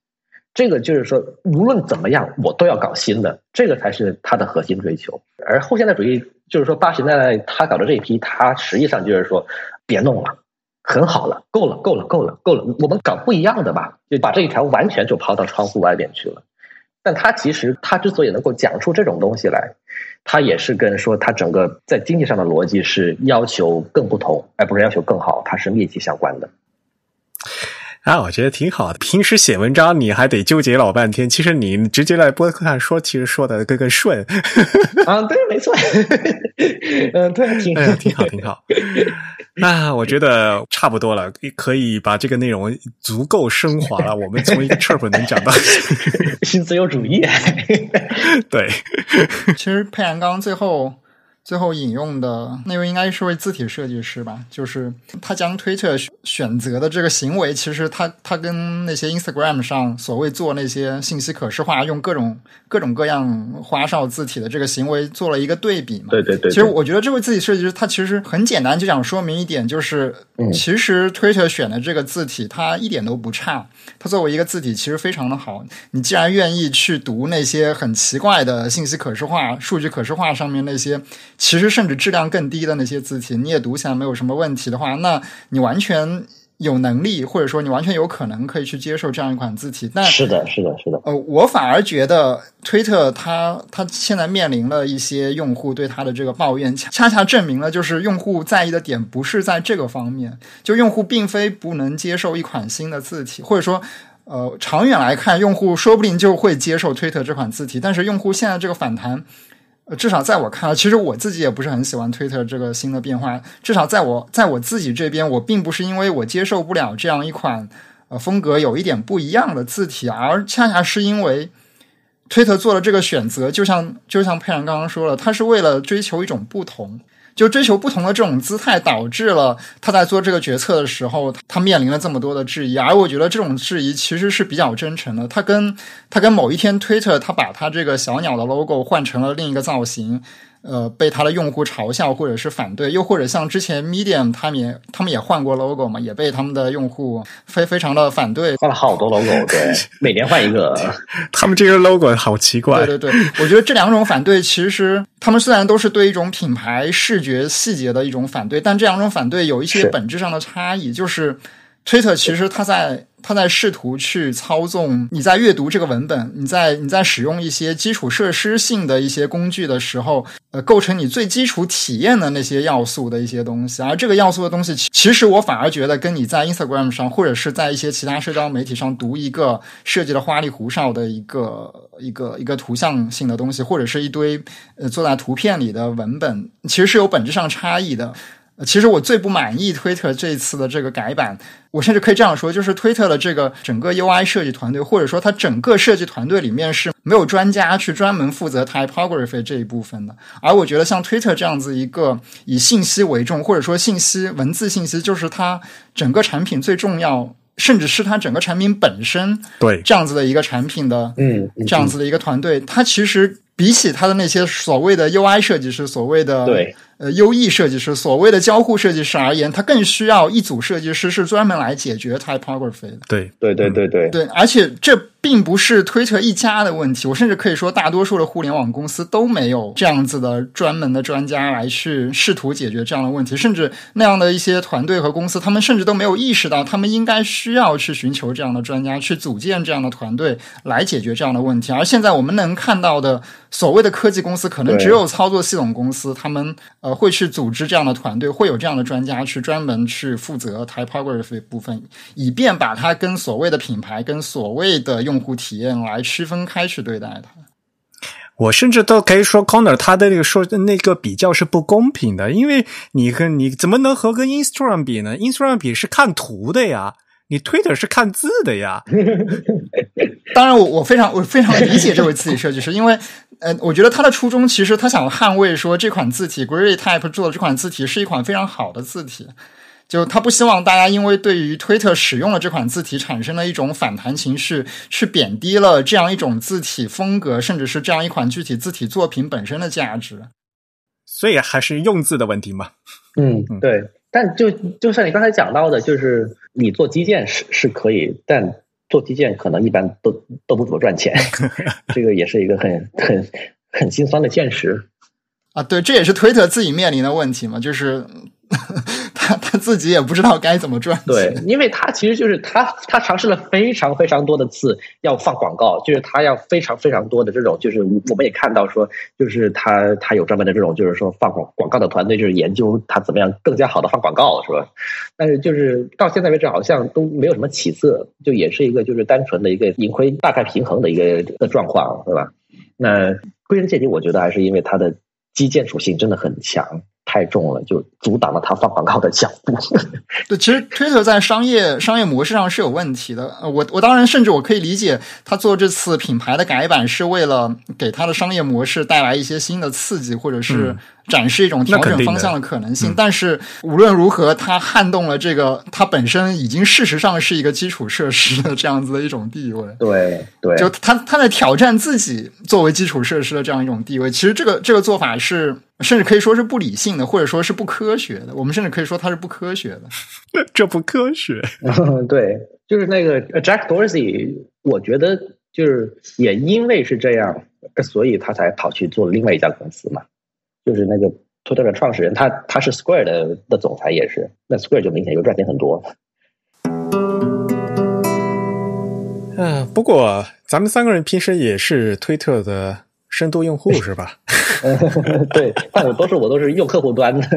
这个就是说，无论怎么样，我都要搞新的，这个才是他的核心追求。而后现代主义就是说，八十年代他搞的这一批，他实际上就是说，别弄了，很好了，够了，够了，够了，够了，我们搞不一样的吧？就把这一条完全就抛到窗户外边去了。但他其实，他之所以能够讲出这种东西来，他也是跟说他整个在经济上的逻辑是要求更不同，而不是要求更好，它是密切相关的。啊，我觉得挺好的。平时写文章你还得纠结老半天，其实你直接在播客上说，其实说的更更顺。啊，对，没错。嗯，对，挺挺好，挺好。那我觉得差不多了，可以把这个内容足够升华了。我们从一个 chirp 能讲到 新自由主义。对，其实佩阳刚最后。最后引用的那位应该是位字体设计师吧，就是他将推特选择的这个行为，其实他他跟那些 Instagram 上所谓做那些信息可视化，用各种各种各样花哨字体的这个行为做了一个对比嘛。对对对。其实我觉得这位字体设计师他其实很简单，就想说明一点，就是其实推特选的这个字体它一点都不差，它作为一个字体其实非常的好。你既然愿意去读那些很奇怪的信息可视化、数据可视化上面那些。其实，甚至质量更低的那些字体，你也读起来没有什么问题的话，那你完全有能力，或者说你完全有可能可以去接受这样一款字体。但是的，是的，是的。呃，我反而觉得推特它它现在面临了一些用户对它的这个抱怨，恰恰证明了就是用户在意的点不是在这个方面，就用户并非不能接受一款新的字体，或者说。呃，长远来看，用户说不定就会接受推特这款字体。但是用户现在这个反弹，呃，至少在我看来，其实我自己也不是很喜欢推特这个新的变化。至少在我在我自己这边，我并不是因为我接受不了这样一款呃风格有一点不一样的字体，而恰恰是因为推特做了这个选择。就像就像佩然刚刚说了，他是为了追求一种不同。就追求不同的这种姿态，导致了他在做这个决策的时候，他面临了这么多的质疑。而我觉得这种质疑其实是比较真诚的。他跟他跟某一天推特，他把他这个小鸟的 logo 换成了另一个造型。呃，被他的用户嘲笑或者是反对，又或者像之前 Medium 他们也他们也换过 logo 嘛，也被他们的用户非非常的反对，换了好多 logo，对，每年换一个。他们这个 logo 好奇怪。对对对，我觉得这两种反对，其实他们虽然都是对一种品牌视觉细节的一种反对，但这两种反对有一些本质上的差异，就是 Twitter 其实它在。他在试图去操纵你在阅读这个文本，你在你在使用一些基础设施性的一些工具的时候，呃，构成你最基础体验的那些要素的一些东西。而这个要素的东西，其实我反而觉得跟你在 Instagram 上或者是在一些其他社交媒体上读一个设计的花里胡哨的一个一个一个图像性的东西，或者是一堆呃坐在图片里的文本，其实是有本质上差异的。其实我最不满意推特这一次的这个改版，我甚至可以这样说，就是推特的这个整个 UI 设计团队，或者说它整个设计团队里面是没有专家去专门负责 typography 这一部分的。而我觉得像推特这样子一个以信息为重，或者说信息文字信息就是它整个产品最重要，甚至是它整个产品本身对这样子的一个产品的嗯这样子的一个团队，它其实比起它的那些所谓的 UI 设计师，所谓的对。呃，优异设计师，所谓的交互设计师而言，他更需要一组设计师是专门来解决 typography 的。对，对，对，对，对，对，而且这并不是推特一家的问题，我甚至可以说，大多数的互联网公司都没有这样子的专门的专家来去试图解决这样的问题，甚至那样的一些团队和公司，他们甚至都没有意识到，他们应该需要去寻求这样的专家，去组建这样的团队来解决这样的问题。而现在我们能看到的所谓的科技公司，可能只有操作系统公司，他们呃会去。组织这样的团队，会有这样的专家去专门去负责 typography 部分，以便把它跟所谓的品牌、跟所谓的用户体验来区分开去对待它。我甚至都可以说，Corner 他的那个说那个比较是不公平的，因为你跟你怎么能和跟 Instagram 比呢？Instagram 比是看图的呀，你 Twitter 是看字的呀。当然，我我非常我非常理解这位字体设计师，因为。呃，我觉得他的初衷其实他想捍卫说这款字体 Gray Type 做的这款字体是一款非常好的字体，就他不希望大家因为对于推特使用了这款字体产生了一种反弹情绪，去贬低了这样一种字体风格，甚至是这样一款具体字体作品本身的价值。所以还是用字的问题嘛。嗯，对。但就就像你刚才讲到的，就是你做基建是是可以，但。做基建可能一般都都不怎么赚钱，这个也是一个很很很心酸的现实啊。对，这也是推特自己面临的问题嘛，就是。自己也不知道该怎么赚钱。对，因为他其实就是他他尝试了非常非常多的次要放广告，就是他要非常非常多的这种，就是我们也看到说，就是他他有专门的这种，就是说放广广告的团队，就是研究他怎么样更加好的放广告，是吧？但是就是到现在为止，好像都没有什么起色，就也是一个就是单纯的一个盈亏大概平衡的一个的状况，对吧？那归根结底，我觉得还是因为它的基建属性真的很强。太重了，就阻挡了他放广告的脚步。对，其实 Twitter 在商业商业模式上是有问题的。我我当然甚至我可以理解，他做这次品牌的改版是为了给他的商业模式带来一些新的刺激，或者是。展示一种调整方向的可能性，但是无论如何，它撼动了这个它本身已经事实上是一个基础设施的这样子的一种地位。对对，就他他在挑战自己作为基础设施的这样一种地位。其实这个这个做法是，甚至可以说是不理性的，或者说是不科学的。我们甚至可以说它是不科学的。这不科学。对，就是那个 Jack Dorsey，我觉得就是也因为是这样，所以他才跑去做另外一家公司嘛。就是那个 Twitter 的创始人，他他是 Square 的的总裁，也是那 Square 就明显就赚钱很多。嗯，不过咱们三个人平时也是推特的深度用户，是吧？对，但我都是我都是用客户端的。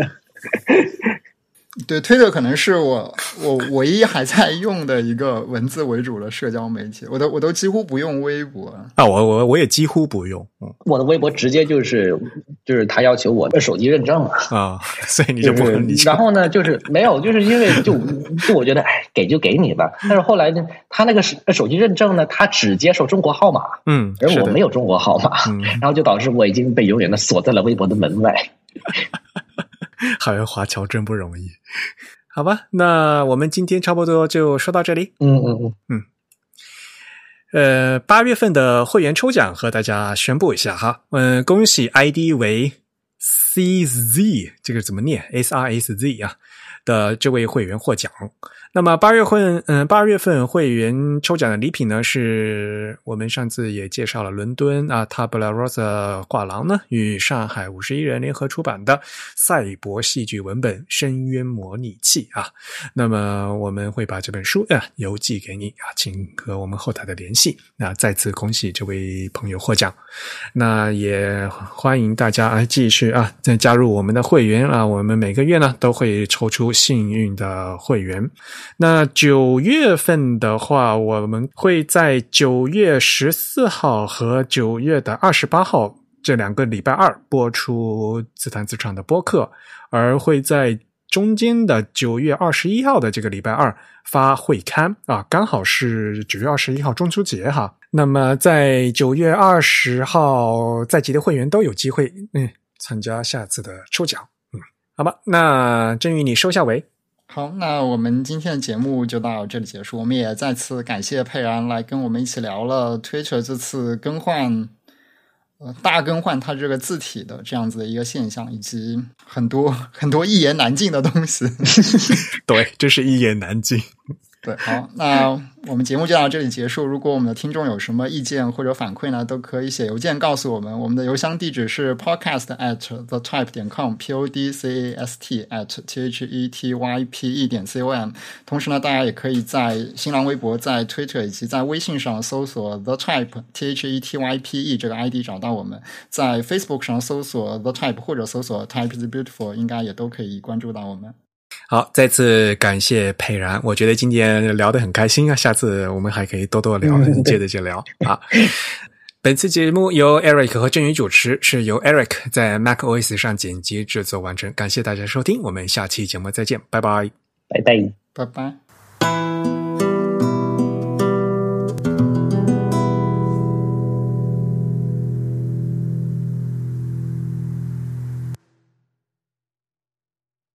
对，推特可能是我 我唯一还在用的一个文字为主的社交媒体，我都我都几乎不用微博啊，我我我也几乎不用，嗯，我的微博直接就是就是他要求我的手机认证了，啊，所以你就不很理解。然后呢，就是没有，就是因为就就我觉得，哎，给就给你吧。但是后来呢，他那个手手机认证呢，他只接受中国号码，嗯，而我没有中国号码，然后就导致我已经被永远的锁在了微博的门外。海外华侨真不容易，好吧？那我们今天差不多就说到这里。嗯嗯嗯嗯。呃，八月份的会员抽奖和大家宣布一下哈。嗯，恭喜 ID 为 CZ，这个怎么念？S R S Z 啊的这位会员获奖。那么八月份，嗯，八月份会员抽奖的礼品呢，是我们上次也介绍了伦敦啊，Tabla Rosa 画廊呢与上海五十一人联合出版的赛博戏剧文本《深渊模拟器》啊。那么我们会把这本书啊邮寄给你啊，请和我们后台的联系。那再次恭喜这位朋友获奖，那也欢迎大家啊继续啊再加入我们的会员啊，我们每个月呢都会抽出幸运的会员。那九月份的话，我们会在九月十四号和九月的二十八号这两个礼拜二播出自弹自唱的播客，而会在中间的九月二十一号的这个礼拜二发会刊啊，刚好是九月二十一号中秋节哈。那么在九月二十号在籍的会员都有机会嗯参加下次的抽奖嗯，好吧，那振宇你收下尾。好，那我们今天的节目就到这里结束。我们也再次感谢佩然来跟我们一起聊了 Twitter 这次更换，呃，大更换它这个字体的这样子的一个现象，以及很多很多一言难尽的东西。对，这是一言难尽。对，好，那我们节目就到这里结束。如果我们的听众有什么意见或者反馈呢，都可以写邮件告诉我们。我们的邮箱地址是 podcast at the type 点 com，p o d c a s t at t h e t y p e 点 c o m。同时呢，大家也可以在新浪微博、在 Twitter 以及在微信上搜索 the type t h e t y p e 这个 ID 找到我们。在 Facebook 上搜索 the type 或者搜索 type is beautiful，应该也都可以关注到我们。好，再次感谢佩然，我觉得今天聊得很开心啊，下次我们还可以多多聊，接着就聊 啊。本次节目由 Eric 和振宇主持，是由 Eric 在 Mac OS 上剪辑制作完成。感谢大家收听，我们下期节目再见，拜拜，拜拜，拜拜。